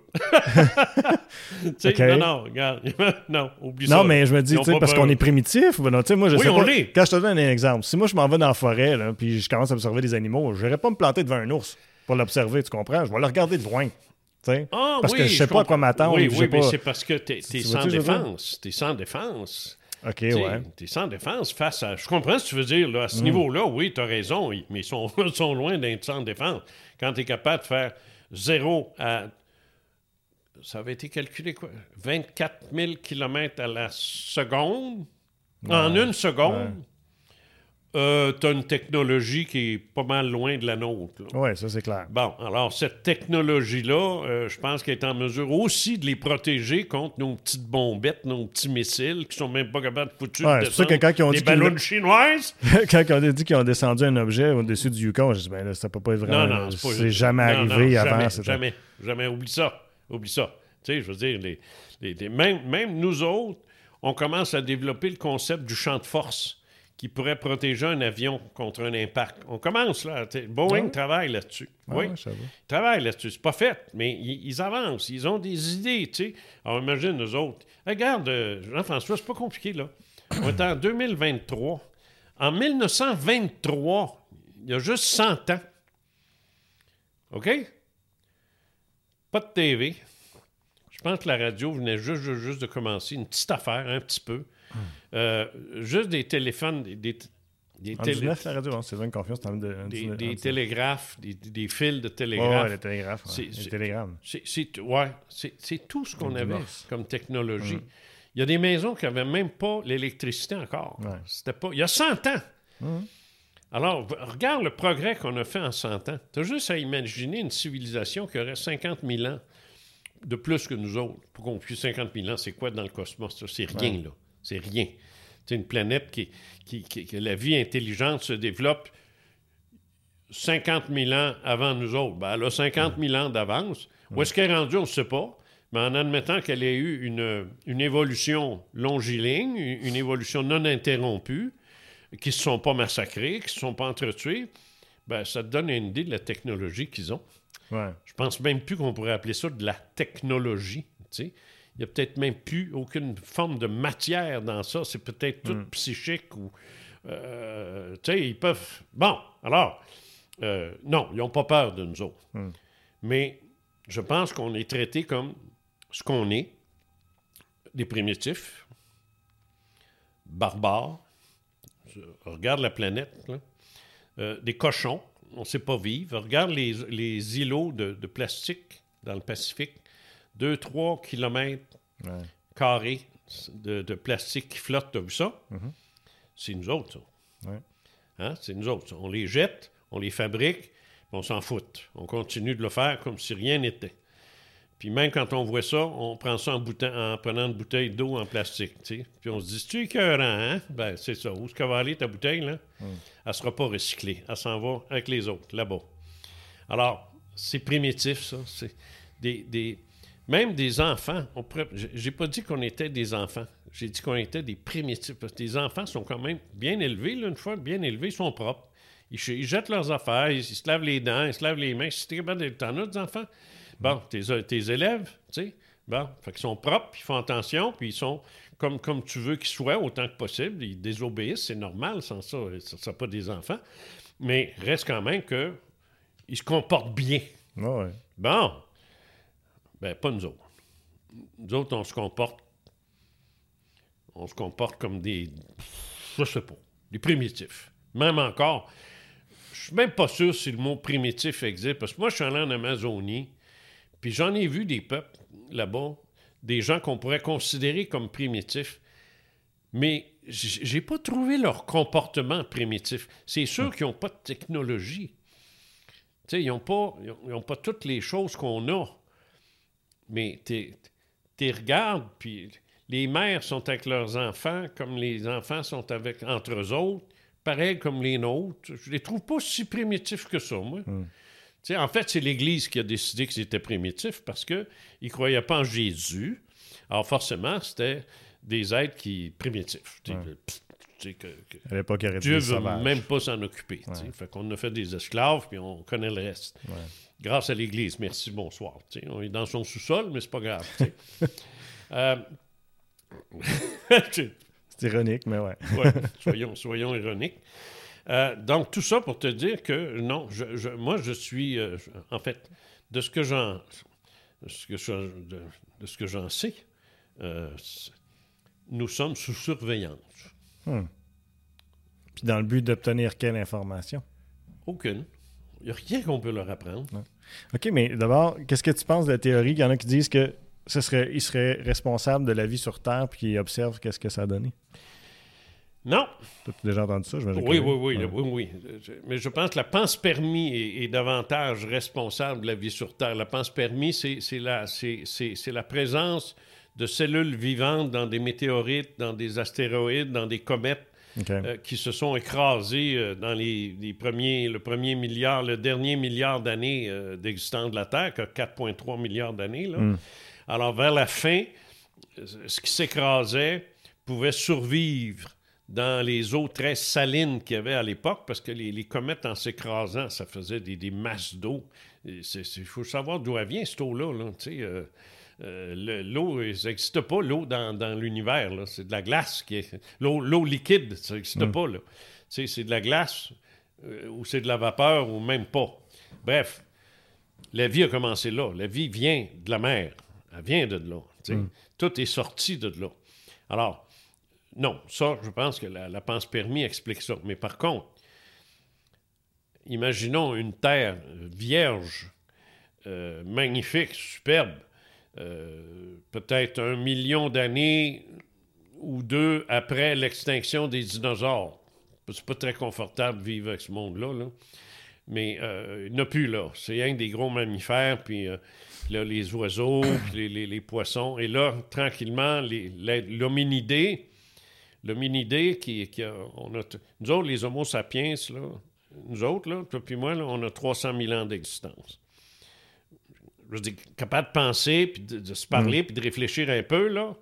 non, non, regarde. non, oublie ça. Non, mais je me dis, parce qu'on est primitif. ben non, tu sais, moi, je Oui, sais on pas. Quand je te donne un exemple, si moi, je m'en vais dans la forêt, là, puis je commence à observer des animaux, je n'irai pas me planter devant un ours pour l'observer, tu comprends? Je vais le regarder de loin. Ah, parce oui, que je sais pas à quoi m'attendre. Oui, oui, mais pas- c'est parce que t'es es sans défense. T'es sans défense. OK, Tu sais, ouais. T'es sans défense face à. Je comprends ce que tu veux dire. Là. À ce niveau-là, oui, tu as raison, mais ils sont, ils sont loin d'être sans défense. Quand tu es capable de faire zéro à. Ça avait été calculé quoi? 24 000 km à la seconde? En une seconde, tu as une technologie qui est pas mal loin de la nôtre. Ouais, ça, c'est clair. Bon, alors cette technologie-là, euh, je pense qu'elle est en mesure aussi de les protéger contre nos petites bombettes, nos petits missiles qui sont même pas capables de foutre Ouais, c'est pour ça que quand ils ont des dit ballons chinoises? Quand ils ont dit qu'ils ont descendu un objet au-dessus du Yukon, je dis, ben là, ça peut pas être vraiment. Non, non, c'est jamais non, arrivé non, avant. Jamais, jamais, jamais. Oublie ça. Oublie ça. Tu sais, je veux dire, les, les- les- même, même nous autres, on commence à développer le concept du champ de force qui pourrait protéger un avion contre un impact. On commence là. Boeing Ouais. travaille là-dessus. Ah oui. ouais, je savais. Ils travaillent là-dessus. C'est pas fait, mais ils, ils avancent. Ils ont des idées, tu sais. Alors, imagine, nous autres. Regarde, euh, Jean-François, c'est pas compliqué, là. On est en 2023. En 1923, il y a juste 100 ans. OK? Pas de TV. Je pense que la radio venait juste, juste, juste de commencer. Une petite affaire, un petit peu. Euh, juste des téléphones, des, des, des En télé- 19, la radio, une confiance. en de, en des, 19, des en 19. télégraphes, des, des fils de Ouais, télégraphe. ouais, les télégraphes. ouais, Les télégrammes. C'est, ouais, tout ce qu'on avait comme technologie. Il y a des maisons qui n'avaient même pas l'électricité encore. Ouais. C'était pas, il y a 100 ans. Alors, regarde le progrès qu'on a fait en 100 ans. Tu as juste à imaginer une civilisation qui aurait 50 000 ans de plus que nous autres. Pour qu'on puisse 50 000 ans, c'est quoi dans le cosmos? C'est rien, là. C'est rien. C'est une planète qui, qui, que la vie intelligente se développe 50 000 ans avant nous autres. Ben, elle a 50 000 ans d'avance. Où est-ce qu'elle est rendue, on ne sait pas. Mais en admettant qu'elle ait eu une, une, évolution longiligne, une évolution non interrompue, qui ne se sont pas massacrés, qui ne se sont pas entretués, ben, ça te donne une idée de la technologie qu'ils ont. Ouais. Je pense même plus qu'on pourrait appeler ça de la technologie. Il n'y a peut-être même plus aucune forme de matière dans ça. C'est peut-être tout Mm. psychique ou. euh, tu sais, ils peuvent. Bon, alors, euh, non, ils n'ont pas peur de nous autres. Mm. Mais je pense qu'on est traité comme ce qu'on est des primitifs, barbares. Regarde la planète, là. Euh, des cochons, on ne sait pas vivre. Regarde les, les îlots de, de plastique dans le Pacifique. 2-3 kilomètres Ouais. carrés de, de plastique qui flotte. T'as vu ça? Mhm. C'est nous autres, ça. Ouais. Hein? C'est nous autres. ça. On les jette, on les fabrique, on s'en fout. On continue de le faire comme si rien n'était. Puis même quand on voit ça, on prend ça en, en prenant une bouteille d'eau en plastique. tu. Puis on se dit, c'est écœurant, hein? Ben, c'est ça. Où est-ce qu'elle va aller, ta bouteille, là? Elle sera pas recyclée. Elle s'en va avec les autres, là-bas. Alors, c'est primitif, ça. C'est des, des- Même des enfants. On pourrait... j'ai- pas dit qu'on était des enfants. J'ai dit qu'on était des primitifs. Parce que les enfants sont quand même bien élevés, là, une fois bien élevés, ils sont propres. Ils, jettent leurs affaires, ils, ils se lavent les dents, ils se lavent les mains. Si t'es capable as des enfants? Bon, tes, tes élèves, tu sais, bon, fait qu'ils sont propres, ils font attention, puis ils sont comme, comme tu veux qu'ils soient autant que possible. Ils désobéissent, c'est normal, sans ça, ça ne pas des enfants. Mais reste quand même que ils se comportent bien. Ouais, ouais. Bon, ben pas nous autres. Nous autres, on se comporte, on se comporte comme des, je sais pas, des primitifs. Même encore, je suis même pas sûr si le mot primitif existe, parce que moi, je suis allé en Amazonie, puis j'en ai vu des peuples là-bas, des gens qu'on pourrait considérer comme primitifs, mais j'ai pas trouvé leur comportement primitif. C'est sûr qu'ils n'ont pas de technologie. Ils n'ont pas, ils ont- pas toutes les choses qu'on a. Mais tu regardes, puis les mères sont avec leurs enfants comme les enfants sont avec entre eux autres, pareil comme les nôtres. Je les trouve pas si primitifs que ça, moi. Tu en fait, c'est l'Église qui a décidé que c'était primitif parce qu'ils ne croyaient pas en Jésus. Alors forcément, c'était des êtres qui primitifs. Que- Dieu des veut même pas s'en occuper. Fait qu'on a fait des esclaves, puis on connaît le reste. Ouais. Grâce à l'Église. Merci, bonsoir. On est dans son sous-sol, mais c'est pas grave. Euh, C'est ironique, mais ouais. ouais, soyons, soyons ironiques. Euh, donc, tout ça pour te dire que, non, je, je- moi, je suis, euh, en fait, de ce que j'en, de ce que je- de, de ce que j'en sais, euh, nous sommes sous surveillance. Puis dans le but d'obtenir quelle information? Aucune. Il n'y a rien qu'on peut leur apprendre. OK, mais d'abord, qu'est-ce que tu penses de la théorie? Il y en a qui disent que ce serait, il serait responsable de la vie sur Terre puis qu'ils observent qu'est-ce que ça a donné. Non, Tu as déjà entendu ça? que Oui, oui, oui, Ouais. oui, oui. Je- Mais je pense que la pense-permis est, est davantage responsable de la vie sur Terre. La pense-permis, c'est c'est la, présence de cellules vivantes dans des météorites, dans des astéroïdes, dans des comètes euh, qui se sont écrasées euh, dans les, les premiers, le premier milliard, le dernier milliard d'années euh, d'existence de la Terre, qui a 4,3 milliards d'années. là. Alors, vers la fin, ce qui s'écrasait pouvait survivre dans les eaux très salines qu'il y avait à l'époque, parce que les, les comètes, en s'écrasant, ça faisait des, des masses d'eau. Il faut savoir d'où elle vient, cette eau-là. là, euh, euh, le- l'eau, ça n'existe pas, l'eau dans, dans l'univers. C'est de la glace. qui est L'eau liquide, ça n'existe pas. Tu sais, C'est de la glace, euh, ou c'est de la vapeur, ou même pas. Bref, la vie a commencé là. La vie vient de la mer. Elle vient de là. sais. Tout est sorti de là. Alors, non, ça, je pense que la, la pense-permis explique ça. Mais par contre, imaginons une terre vierge, euh, magnifique, superbe, euh, peut-être un million d'années ou deux après l'extinction des dinosaures. C'est pas très confortable vivre avec ce monde-là, là. mais euh, il n'y a plus là. C'est que des gros mammifères, puis là, les oiseaux, les, poissons. Et là, tranquillement, l'hominidé, l'hominidé qui, qui a, on a, nous autres, les Homo sapiens, là, nous autres, là, toi puis moi, là, on a 300 000 ans d'existence. Je veux dire, capable de penser, puis de, se parler, puis de réfléchir un peu, là.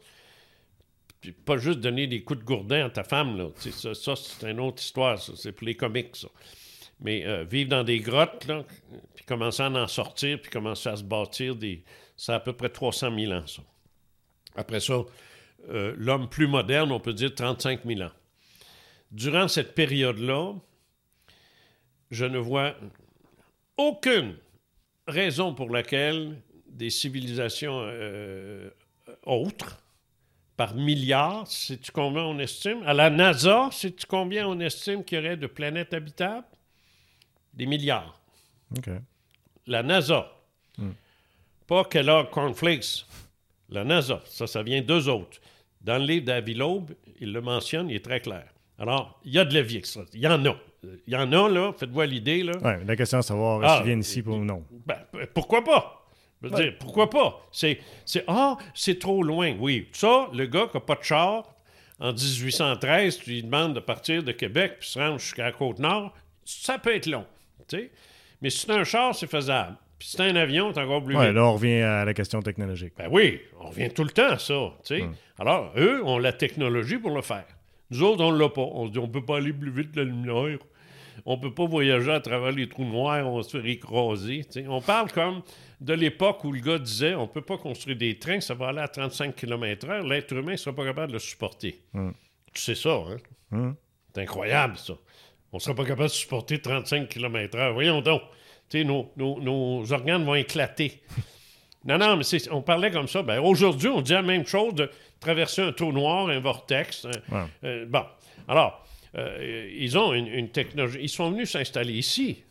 Puis pas juste donner des coups de gourdin à ta femme, là. Ça, ça c'est une autre histoire, ça. C'est pour les comiques, ça. Mais euh, vivre dans des grottes, là, puis commencer à en sortir, puis commencer à se bâtir, des... c'est à peu près 300 000 ans, ça. Après ça, euh, l'homme plus moderne, on peut dire 35 000 ans. Durant cette période-là, je ne vois aucune raison pour laquelle des civilisations euh, autres, par milliards, sais-tu combien on estime? À la NASA, sais-tu combien on estime qu'il y aurait de planètes habitables? Des milliards. La NASA. Hmm. Pas Kellogg Cornflakes. La NASA. Ça, ça vient d'eux autres. Dans le livre d'Avilobe, il le mentionne, il est très clair. Alors, il y a de la vie extra. Il y en a. Il y en a, là. Faites-vous l'idée, là. Ouais, la question est de savoir ah, s'ils viennent ici ou non. Ben, pourquoi pas? Je veux dire, pourquoi pas? C'est, ah, c'est trop loin. Oui. Ça, le gars qui n'a pas de char, en 1813, tu lui demandes de partir de Québec puis se rendre jusqu'à la Côte-Nord, ça peut être long. sais. Mais si c'est un char, c'est faisable. Puis si c'est un avion, c'est encore plus ouais, là, on revient à la question technologique. Ben oui, on revient tout le temps à ça. sais. Alors, eux ont la technologie pour le faire. Nous autres, on ne l'a pas. On se dit, on ne peut pas aller plus vite que la lumière. On ne peut pas voyager à travers les trous noirs, on va se faire écraser. On parle comme de l'époque où le gars disait on ne peut pas construire des trains, ça va aller à 35 km/h, l'être humain ne sera pas capable de le supporter. Hum. Tu sais ça, hein? Hum. C'est incroyable, ça. On ne sera pas capable de supporter 35 km/h. Voyons donc. Nos, nos, nos, organes vont éclater. non, non, mais on parlait comme ça. Ben, Aujourd'hui, on dit la même chose de traverser un trou noir, un vortex. Euh, bon. Alors, euh, ils ont une, technologie. Ils sont venus s'installer ici.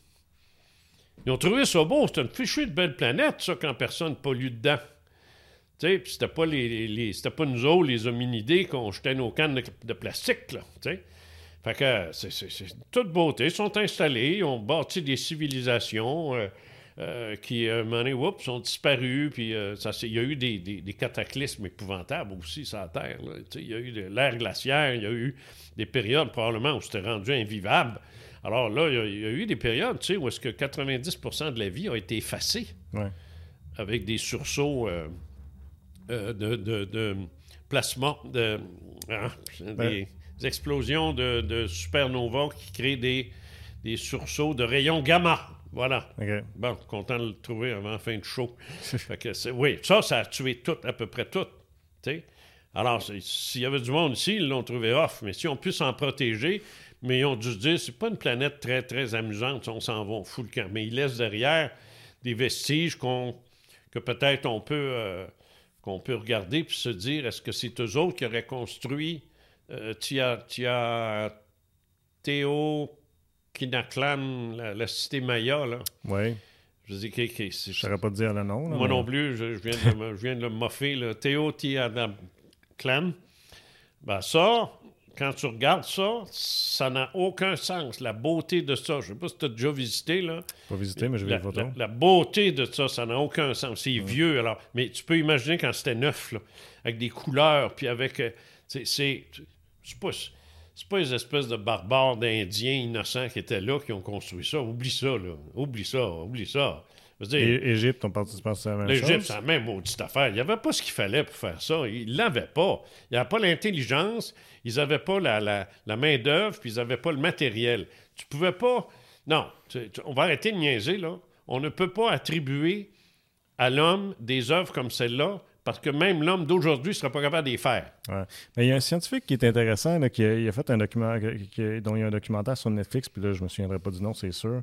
Ils ont trouvé ça beau. C'est une fichue de belle planète, ça, quand personne pollue dedans. Tu sais, c'était pas les, c'était pas nous autres, les hominidés, qu'on jetait nos cannes de, plastique, là. Tu Fait que c'est, toute beauté. Ils sont installés, ils ont bâti des civilisations. Euh, euh, qui, à un moment donné, sont disparus. Puis ça, il y a eu des, des, cataclysmes épouvantables aussi sur la Terre. Il y a eu l'ère glaciaire, il y a eu des périodes probablement où c'était rendu invivable. Alors là, il y, a, eu des périodes où est-ce que 90% de la vie a été effacée avec des sursauts euh, euh, de, de, plasma, de, hein, des explosions de, de supernovas qui créent des, des sursauts de rayons gamma. Voilà. Bon, content de le trouver avant la fin de show. oui, ça, ça a tué tout, à peu près tout. Alors, s'il y avait du monde ici, ils l'ont trouvé off. Mais si on peut s'en protéger, mais ils ont dû se dire, c'est pas une planète très, très amusante, on s'en va, on fout le camp. Mais ils laissent derrière des vestiges qu'on, que peut-être on peut, euh, qu'on peut regarder puis se dire, est-ce que c'est eux autres qui auraient construit euh, Tia, Tia, Théo Kinaklan, la, cité Maya, là? Oui. Je dis, okay, okay, je ne saurais pas te dire le nom. moi non plus, je, viens de, je, viens de, le moffer. Là. Théo clan, ben ça, quand tu regardes ça, ça n'a aucun sens. La beauté de ça, je ne sais pas si tu as déjà visité, là. Pas visité, mais je vais la, La, beauté de ça, ça n'a aucun sens. C'est vieux, alors. Mais tu peux imaginer quand c'était neuf, là, avec des couleurs, puis avec... Euh, c'est... C'est pas... C'est pas les espèces de barbares d'Indiens innocents qui étaient là qui ont construit ça. Oublie ça, là. Oublie ça, oublie ça. L'Égypte, on participe à la même L'Égypte, c'est la même maudite affaire. Il n'y avait pas ce qu'il fallait pour faire ça. Ils ne l'avaient pas. Il n'y avait pas l'intelligence, ils n'avaient pas la, la, main-d'œuvre, puis ils n'avaient pas le matériel. Tu pouvais pas. Non, on va arrêter de niaiser, là. On ne peut pas attribuer à l'homme des œuvres comme celle-là parce que même l'homme d'aujourd'hui ne sera pas capable de les faire. Mais il y a un scientifique qui est intéressant, qui a, fait un document, dont il y a un documentaire sur Netflix, puis là, je me souviendrai pas du nom, c'est sûr,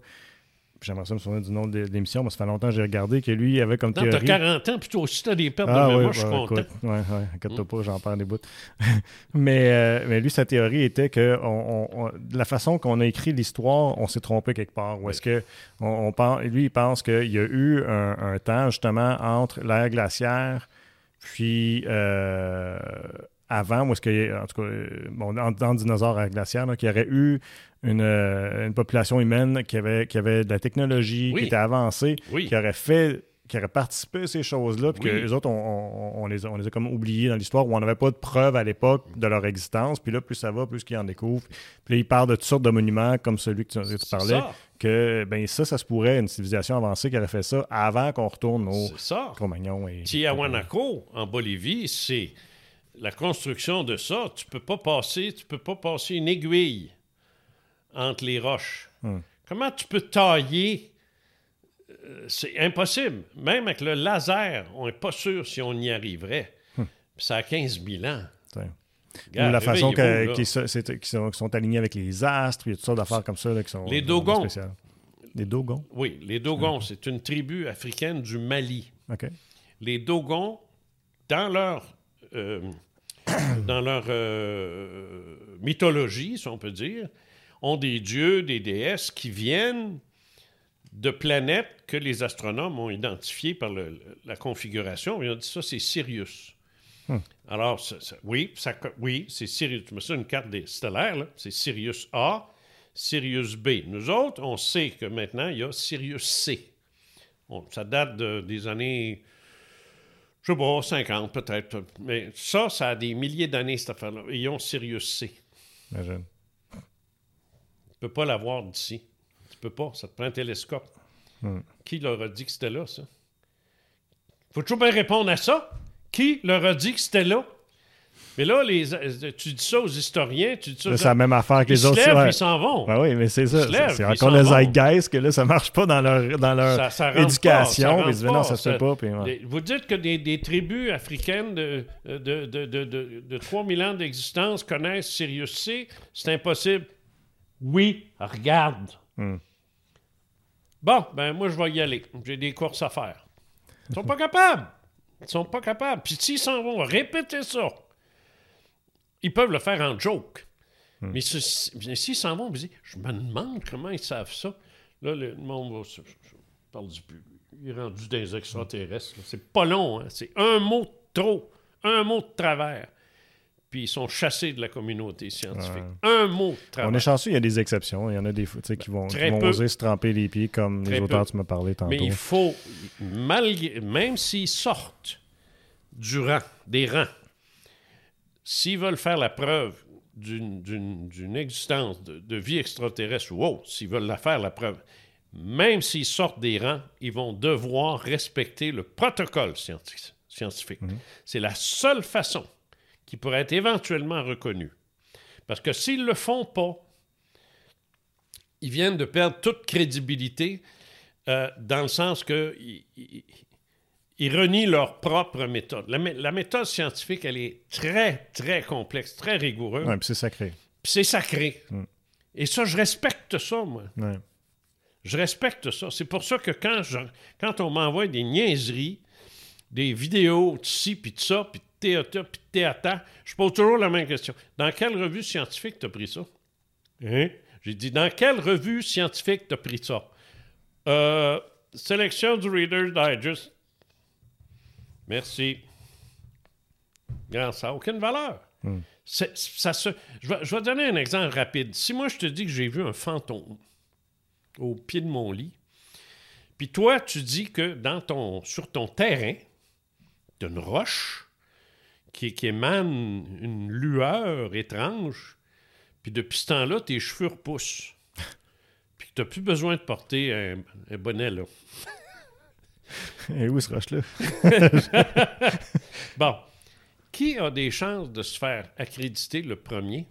j'aimerais ça me souvenir du nom de l'émission, mais ça fait longtemps que j'ai regardé que lui avait comme non, théorie... t'as 40 ans, puis toi aussi t'as des pertes ah, de mémoire, je suis content. Oui, oui, inquiète-toi pas, j'en perds des bouts. mais, euh, mais lui, sa théorie était que on, la façon qu'on a écrit l'histoire, on s'est trompé quelque part. Ou est-ce que on, pense, lui, il pense qu'il y a eu un, temps, justement, entre l'ère glaciaire puis... Euh, avant, ou est-ce que, en tout cas, bon, dans, dans le dinosaure à glaciaire, qu'il y aurait eu euh, une, population humaine qui avait, qui avait de la technologie, qui était avancée, qui aurait fait qui auraient participé à ces choses-là, puis Oui. que les autres, on, on- on les a, on les a comme oubliés dans l'histoire, où on n'avait pas de preuves à l'époque de leur existence. Puis là, plus ça va, plus qu'ils en découvrent. Puis là, ils parlent de toutes sortes de monuments, comme celui que tu, parlais, ça. que ben ça, ça se pourrait, une civilisation avancée qui aurait fait ça avant qu'on retourne au. Cro-Magnon. Et... Tiahuanaco, en Bolivie, c'est la construction de ça. Tu peux pas passer, tu peux pas passer une aiguille entre les roches. Comment tu peux tailler C'est impossible. Même avec le laser, on n'est pas sûr si on y arriverait. Puis ça a 15 000 ans. Regarde, la façon qu'ils sont, alignés avec les astres, il y a toutes sortes d'affaires comme ça là, qui sont Les Dogons. Les Dogons? Oui, les Dogons, c'est une tribu africaine du Mali. Les Dogons, dans leur, euh, dans leur euh, mythologie, si on peut dire, ont des dieux, des déesses qui viennent de planètes que les astronomes ont identifiées par le- la configuration. Ils ont dit ça, c'est Sirius. Alors, ça- ça- oui, ça, oui, c'est Sirius. Tu mets ça une carte des stellaires, là. c'est Sirius A, Sirius B. Nous autres, on sait que maintenant, il y a Sirius C. On- ça date de- des années je sais pas, 50 peut-être. Mais ça, ça a des milliers d'années, cette affaire-là. Ils ont Sirius C. Imagine. Tu peux pas l'avoir d'ici. Peux pas. Ça te prend un télescope. Qui leur a dit que c'était là, ça? Faut toujours bien répondre à ça. Qui leur a dit que c'était là? Mais là, les, euh, tu dis ça aux historiens, tu dis ça... C'est la même affaire que ils les se autres. lèvent, ouais. ils s'en vont. Ben oui, mais c'est ça. se lèvent, C'est ils encore le zeitgeist que là, ça marche pas dans leur, dans leur Ça- ça rentre éducation. pas, ça puis ils disent, non, ça se fait pas. Puis, ouais. Les- Vous dites que des, des tribus africaines de, de, de, de, de, de 3000 ans d'existence connaissent Sirius C. C'est impossible. Oui, regarde. Hmm. Bon, ben moi, je vais y aller. J'ai des courses à faire. Ils sont pas capables. Ils sont pas capables. Puis s'ils s'en vont répéter ça, ils peuvent le faire en joke. Hmm. Mais s'ils s'en vont, je me demande comment ils savent ça. Là, le monde va je, je parle du plus. Il est rendu des extraterrestres. C'est pas long, hein. C'est un mot de trop, un mot de travers. Puis ils sont chassés de la communauté scientifique. Un mot de travers. On est chanceux, il y a des exceptions. Il y en a des qui vont, qui vont oser se tremper les pieds comme Très les auteurs peu. tu m'as parlé tantôt. Mais il faut, malgré, même s'ils sortent du rang, des rangs, s'ils veulent faire la preuve d'une- existence de, de vie extraterrestre ou autre, s'ils veulent la faire la preuve, même s'ils sortent des rangs, ils vont devoir respecter le protocole scienti- scientifique. C'est la seule façon qui pourrait être éventuellement reconnue. Parce que s'ils ne le font pas, ils viennent de perdre toute crédibilité euh, dans le sens que ils, renient leur propre méthode. La, mé- la méthode scientifique, elle est très, très complexe, très rigoureuse. Puis c'est sacré. Puis c'est sacré. Et ça, je respecte ça, moi. Ouais. Je respecte ça. C'est pour ça que quand, je- quand on m'envoie des niaiseries, des vidéos de ci, puis de ça, puis de puis théâtre, je pose toujours la même question. Dans quelle revue scientifique t'as pris ça? Hein? J'ai dit, dans quelle revue scientifique t'as pris ça? Euh, sélection du Reader's Digest. Merci. Regarde, ça n'a aucune valeur. C'est- ça se, je, vais, je vais donner un exemple rapide. Si moi, je te dis que j'ai vu un fantôme au pied de mon lit, puis toi, tu dis que dans ton, sur ton terrain, tu une roche qui, qui émane une lueur étrange, puis depuis ce temps-là, tes cheveux repoussent. Puis tu n'as plus besoin de porter un, un bonnet, là. Et où ce roche-là? Bon. Qui a des chances de se faire accréditer le premier?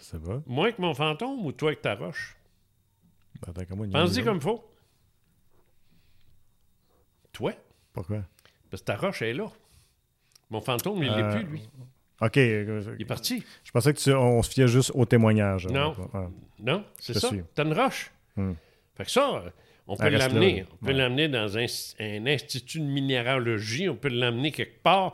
Sais pas. Moi que mon fantôme ou toi avec ta roche? Ben, Pense-y comme faut. Toi? Pourquoi? Parce que ta roche est là. Mon fantôme, il l'est Euh, plus, lui. OK. euh, Il est parti. Je pensais que tu, on se fiait juste au témoignage. Non. Non, c'est ça. T'as une roche. Hmm. Fait que ça, on peut l'amener. On peut ouais. l'amener dans un, un institut de minéralogie. On peut l'amener quelque part,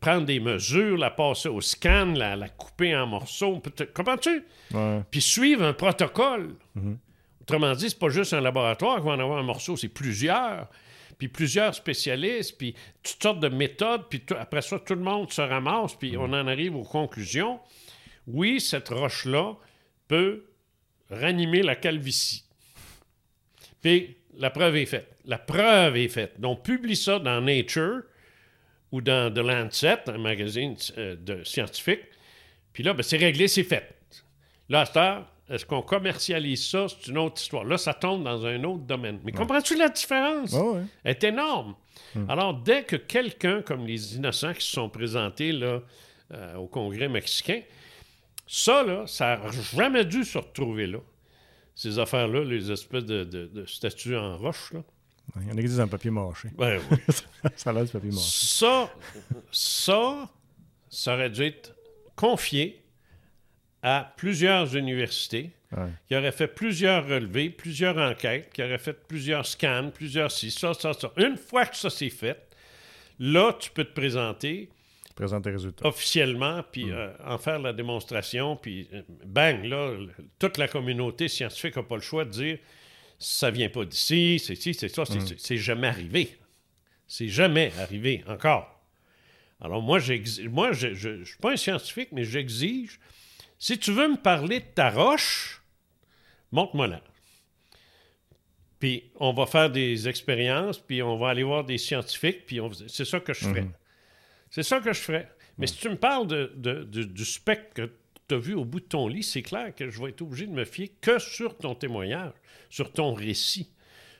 prendre des mesures, la passer au scan, la, la couper en morceaux. Comprends-tu? Ouais. Puis suivre un protocole. Mhm. Autrement dit, c'est pas juste un laboratoire qui va en avoir un morceau, c'est plusieurs. Puis plusieurs spécialistes, puis toutes sortes de méthodes, puis après ça, tout le monde se ramasse, puis on en arrive aux conclusions. Oui, cette roche-là peut ranimer la calvitie. Puis La preuve est faite. La preuve est faite. Donc, publie ça dans Nature ou dans The Lancet, un magazine euh, scientifique. Puis là, ben, c'est réglé, c'est fait. Là, à cette heure, est-ce qu'on commercialise ça? C'est une autre histoire. Là, ça tombe dans un autre domaine. Mais comprends-tu la différence? Ouais, Elle est énorme. Alors, dès que quelqu'un, comme les innocents qui se sont présentés là, euh, au Congrès mexicain, ça, là, ça n'a jamais dû se retrouver là. Ces affaires-là, les espèces de, de- de statues en roche, là. Il y en disent en papier mâché. Ben oui. ça a l'air du papier mâché. Ça, ça, ça aurait dû être confié à plusieurs universités Ouais. qui auraient fait plusieurs relevés, plusieurs enquêtes, qui auraient fait plusieurs scans, plusieurs ci, ça, ça, ça. Une fois que ça c'est fait, là, tu peux te présenter Présente tes résultats. officiellement, puis euh, en faire la démonstration, puis euh, bang, là, toute la communauté scientifique n'a pas le choix de dire ça vient pas d'ici, c'est ci, c'est ça, c'est c'est jamais arrivé. C'est jamais arrivé encore. Alors moi, moi je ne suis pas un scientifique, mais j'exige, si tu veux me parler de ta roche, montre-moi là. Puis on va faire des expériences, puis on va aller voir des scientifiques, puis on- c'est ça que je ferai. C'est ça que je ferais. Mais si tu me parles de, de- de- du spectre que tu as vu au bout de ton lit, c'est clair que je vais être obligé de me fier que sur ton témoignage, sur ton récit,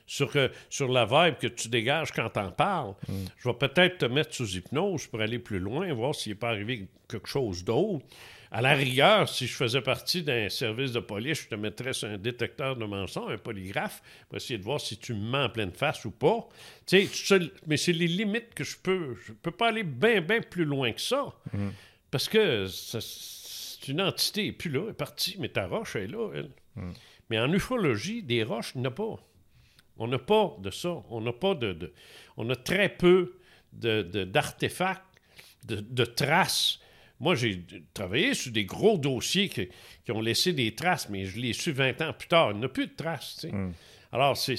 sur, euh, sur la vibe que tu dégages quand tu en parles. Je vais peut-être te mettre sous hypnose pour aller plus loin, voir s'il n'est pas arrivé quelque chose d'autre. À la rigueur, si je faisais partie d'un service de police, je te mettrais sur un détecteur de mensonges, un polygraphe, pour essayer de voir si tu me mens en pleine face ou pas. Tu sais, mais c'est les limites que je peux. Je peux pas aller bien, bien plus loin que ça. Parce que c'est une entité, est plus là, elle est partie, mais ta roche elle est là, elle. Mais en ufologie, des roches, il n'y en a pas. On n'a pas de ça. On n'a pas de, de- On a très peu de- d'artefacts, de, de traces. Moi, j'ai travaillé sur des gros dossiers qui, qui ont laissé des traces, mais je l'ai su 20 ans plus tard. Il n'y a plus de traces. tu sais. Alors, c'est.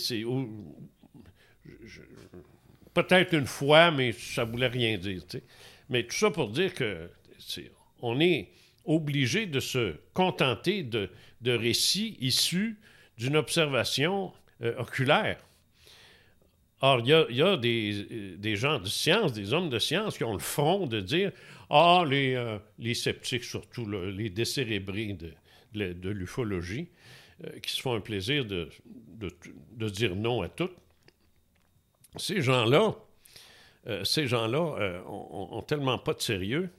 Peut-être une fois, mais ça voulait rien dire. tu sais. Mais tout ça pour dire que c'est- on est obligé de se contenter de, de récits issus d'une observation euh, oculaire. Or, il y a, il y a des, euh, des gens de science, des hommes de science qui ont le front de dire Ah, les, euh, les sceptiques, surtout là, les décérébrés de, de, de l'ufologie, euh, qui se font un plaisir de, de, de dire non à tout. Ces gens-là, euh, ces gens-là ont, ont tellement pas de sérieux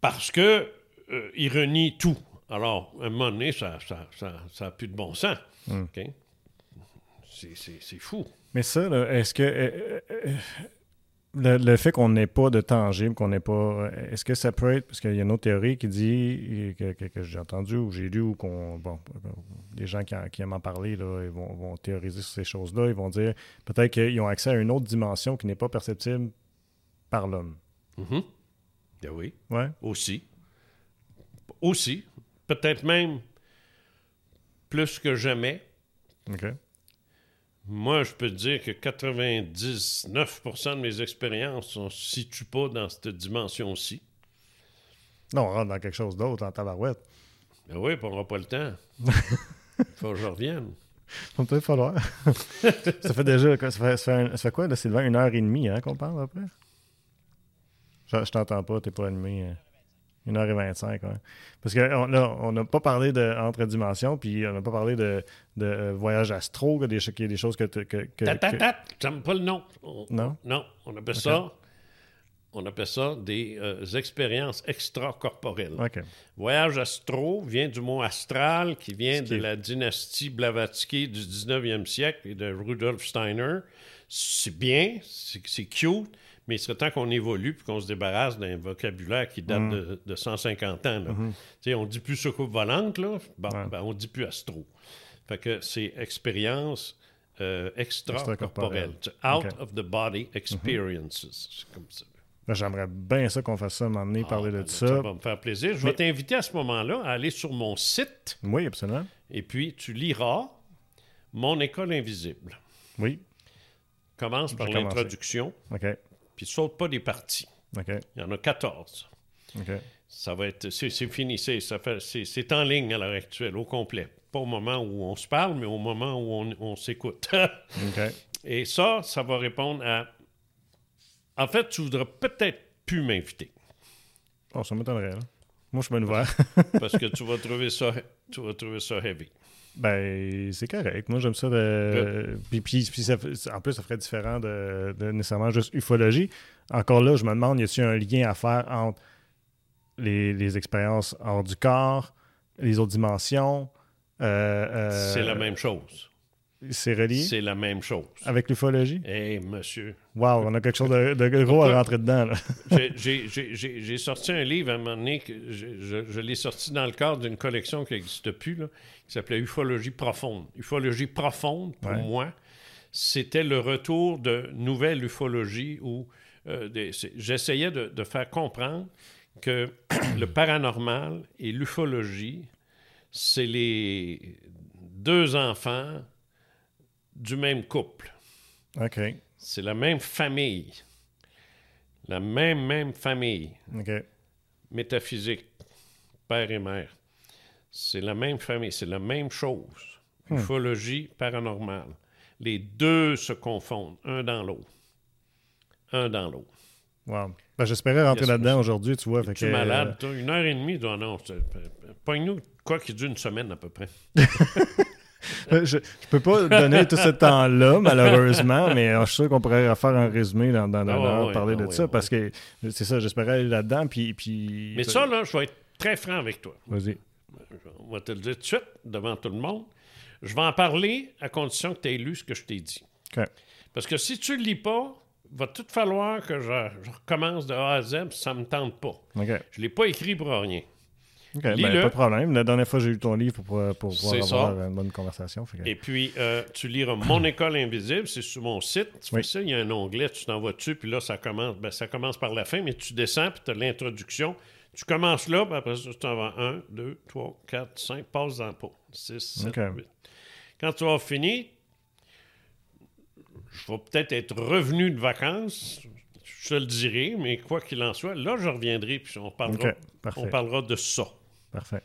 parce que ils renient tout. Alors, à un moment donné, ça n'a ça, ça, ça a plus de bon sens. C'est- C'est fou. Mais ça, là, est-ce que. euh, euh, le, le fait qu'on n'ait pas de tangible, qu'on n'ait pas. euh, Est-ce que ça peut être. Parce qu'il y a une autre théorie qui dit, que, que- que j'ai entendu ou j'ai lu, ou qu'on. Bon, les gens qui, en- qui aiment en parler, là, ils vont, vont théoriser sur ces choses-là. Ils vont dire peut-être qu'ils ont accès à une autre dimension qui n'est pas perceptible par l'homme. Ben oui, Ouais. aussi. Aussi. Peut-être même plus que jamais. OK. Moi, je peux te dire que 99% de mes expériences ne se situent pas dans cette dimension-ci. Non, on rentre dans quelque chose d'autre en tabarouette. Ben oui, on n'aura pas le temps. Il faut que je revienne. On peut falloir. ça fait déjà. Ça fait, quoi, là, Sylvain Une heure et demie hein, qu'on parle après? Je, t'entends pas, t'es pas allumé. Hein. 1h25, ouais. Parce qu'on là, on n'a pas parlé de entre dimensions, puis on n'a pas parlé de, de euh, voyage astro, qu'il y a des choses que. que, que, ta. J'aime pas le nom. Non? Non. On appelle ça. On appelle ça des euh, expériences extracorporelles. Okay. Voyage astro vient du mot astral, qui vient de la dynastie Blavatsky du 19e siècle et de Rudolf Steiner. C'est bien, c'est cute, mais il serait temps qu'on évolue puis qu'on se débarrasse d'un vocabulaire qui date Mm. de, de 150 ans. là. Mm-hmm. On dit plus soucoupe volante, là. Bon, Ouais. ben, on dit plus astro. Fait que c'est expérience euh, extracorporelle. Out. Mm-hmm. of the body experiences. C'est comme ça. Là, J'aimerais bien ça qu'on fasse ça, un moment donné, parler Ah, de ben, ça. Ça va me faire plaisir. Je vais t'inviter à ce moment-là à aller sur mon site Oui, absolument. et puis tu liras Mon école invisible. Oui. Commence par l'introduction, OK. Puis saute pas des parties. OK. Il y en a 14. OK. Ça va être. C'est c'est fini. C'est ça fait- c'est- c'est en ligne à l'heure actuelle, au complet. pas au moment où on se parle, mais au moment où on, on s'écoute. Et ça, ça va répondre à. En fait, tu voudras peut-être plus m'inviter. Oh, ça m'étonnerait, là. Moi, je suis bien ouvert. parce que tu vas trouver ça, tu vas trouver ça heavy. Ben, c'est correct. Moi, j'aime ça. De... Puis, puis, puis ça fait- en plus, ça ferait différent de, de nécessairement juste ufologie. Encore là, je me demande, y a-t-il un lien à faire entre les, les expériences hors du corps, les autres dimensions euh, euh, C'est la même chose. C'est relié? C'est la même chose. avec l'ufologie? Eh, monsieur. Wow, on a quelque chose de, de gros à rentrer dedans. J'ai- sorti un livre à un moment donné, que je, je- je l'ai sorti dans le cadre d'une collection qui n'existe plus, là, qui s'appelait Ufologie profonde. Ufologie profonde, pour Ouais. moi, c'était le retour de nouvelles ufologies où euh, j'essayais de, de faire comprendre que le paranormal et l'ufologie, c'est les deux enfants du même couple. OK. C'est la même famille. La même, même famille OK. métaphysique, père et mère. C'est la même famille, c'est la même chose. Ufologie paranormale. Les deux se confondent, un dans l'autre. Un dans l'autre. Wow. Ben, J'espérais rentrer là-dedans aujourd'hui, tu vois. fait Tu es que, malade, toi? Une heure et demie, toi, non. c'est- Pogne-nous quoi qui dure une semaine à peu près. euh, je, je peux pas donner tout ce temps-là, malheureusement, mais euh, je suis sûr qu'on pourrait faire un résumé dans, dans, dans- Ah ouais, dans- ouais, parler ah de ouais, ça, parce que c'est ça, j'espérais aller là-dedans, puis... puis Mais ça, là, je vais être très franc avec toi. Vas-y. On va te le dire tout de suite, devant tout le monde. Je vais en parler à condition que tu aies lu ce que je t'ai dit. OK. Parce que si tu ne le lis pas, va tout falloir que je, je recommence de A à Z, puis ça ne me tente pas. OK. Je ne l'ai pas écrit pour rien. OK, ben, pas de problème. La dernière fois, j'ai eu ton livre pour, pouvoir- pour pouvoir avoir ça. une bonne conversation. que- Et puis, euh, tu liras Mon école invisible, c'est sur mon site. Tu Oui. fais ça, il y a un onglet, tu t'en vas dessus, puis là, ça commence, ben, ça commence par la fin, mais tu descends, puis tu as l'introduction. Tu commences là, puis après ça, tu t'en vas 1, 2, 3, 4, 5, passe dans le pot. 6, 7, OK. 8. Quand tu vas finir, je vais peut-être être revenu de vacances, je te le dirai, mais quoi qu'il en soit, là, je reviendrai, puis on parlera, on parlera de ça. Parfait.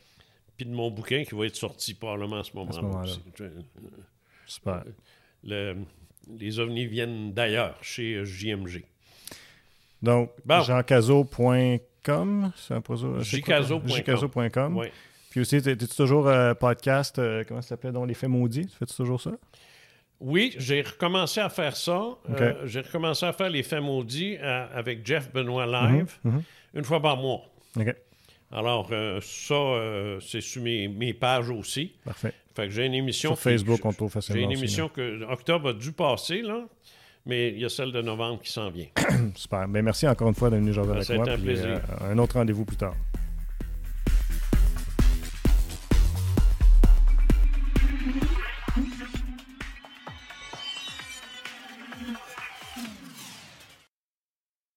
Puis de mon bouquin qui va être sorti probablement à ce moment-là. Super. le- les ovnis viennent d'ailleurs, chez euh, JMG. Donc, Bon. jeancazo.com, c'est un proso- Jcazo.com. Ouais. Puis aussi, t'es- t'es-tu toujours euh, podcast, euh, comment ça s'appelait, donc Les Faits Maudits? Tu fais-tu toujours ça? Oui, j'ai recommencé à faire ça. Euh, j'ai recommencé à faire les faits maudits euh, avec Jeff Benoît Live, Mhm, une fois par mois. Alors, euh, ça, euh, c'est sur mes, mes pages aussi. parfait. Fait que j'ai une émission. Sur Facebook, on trouve J'ai facilement une aussi, émission que octobre a dû passer, là, mais il y a celle de novembre qui s'en vient. Super. Ben, merci encore une fois d'être venu jouer Ben, avec moi. été un puis, plaisir. euh, un autre rendez-vous plus tard.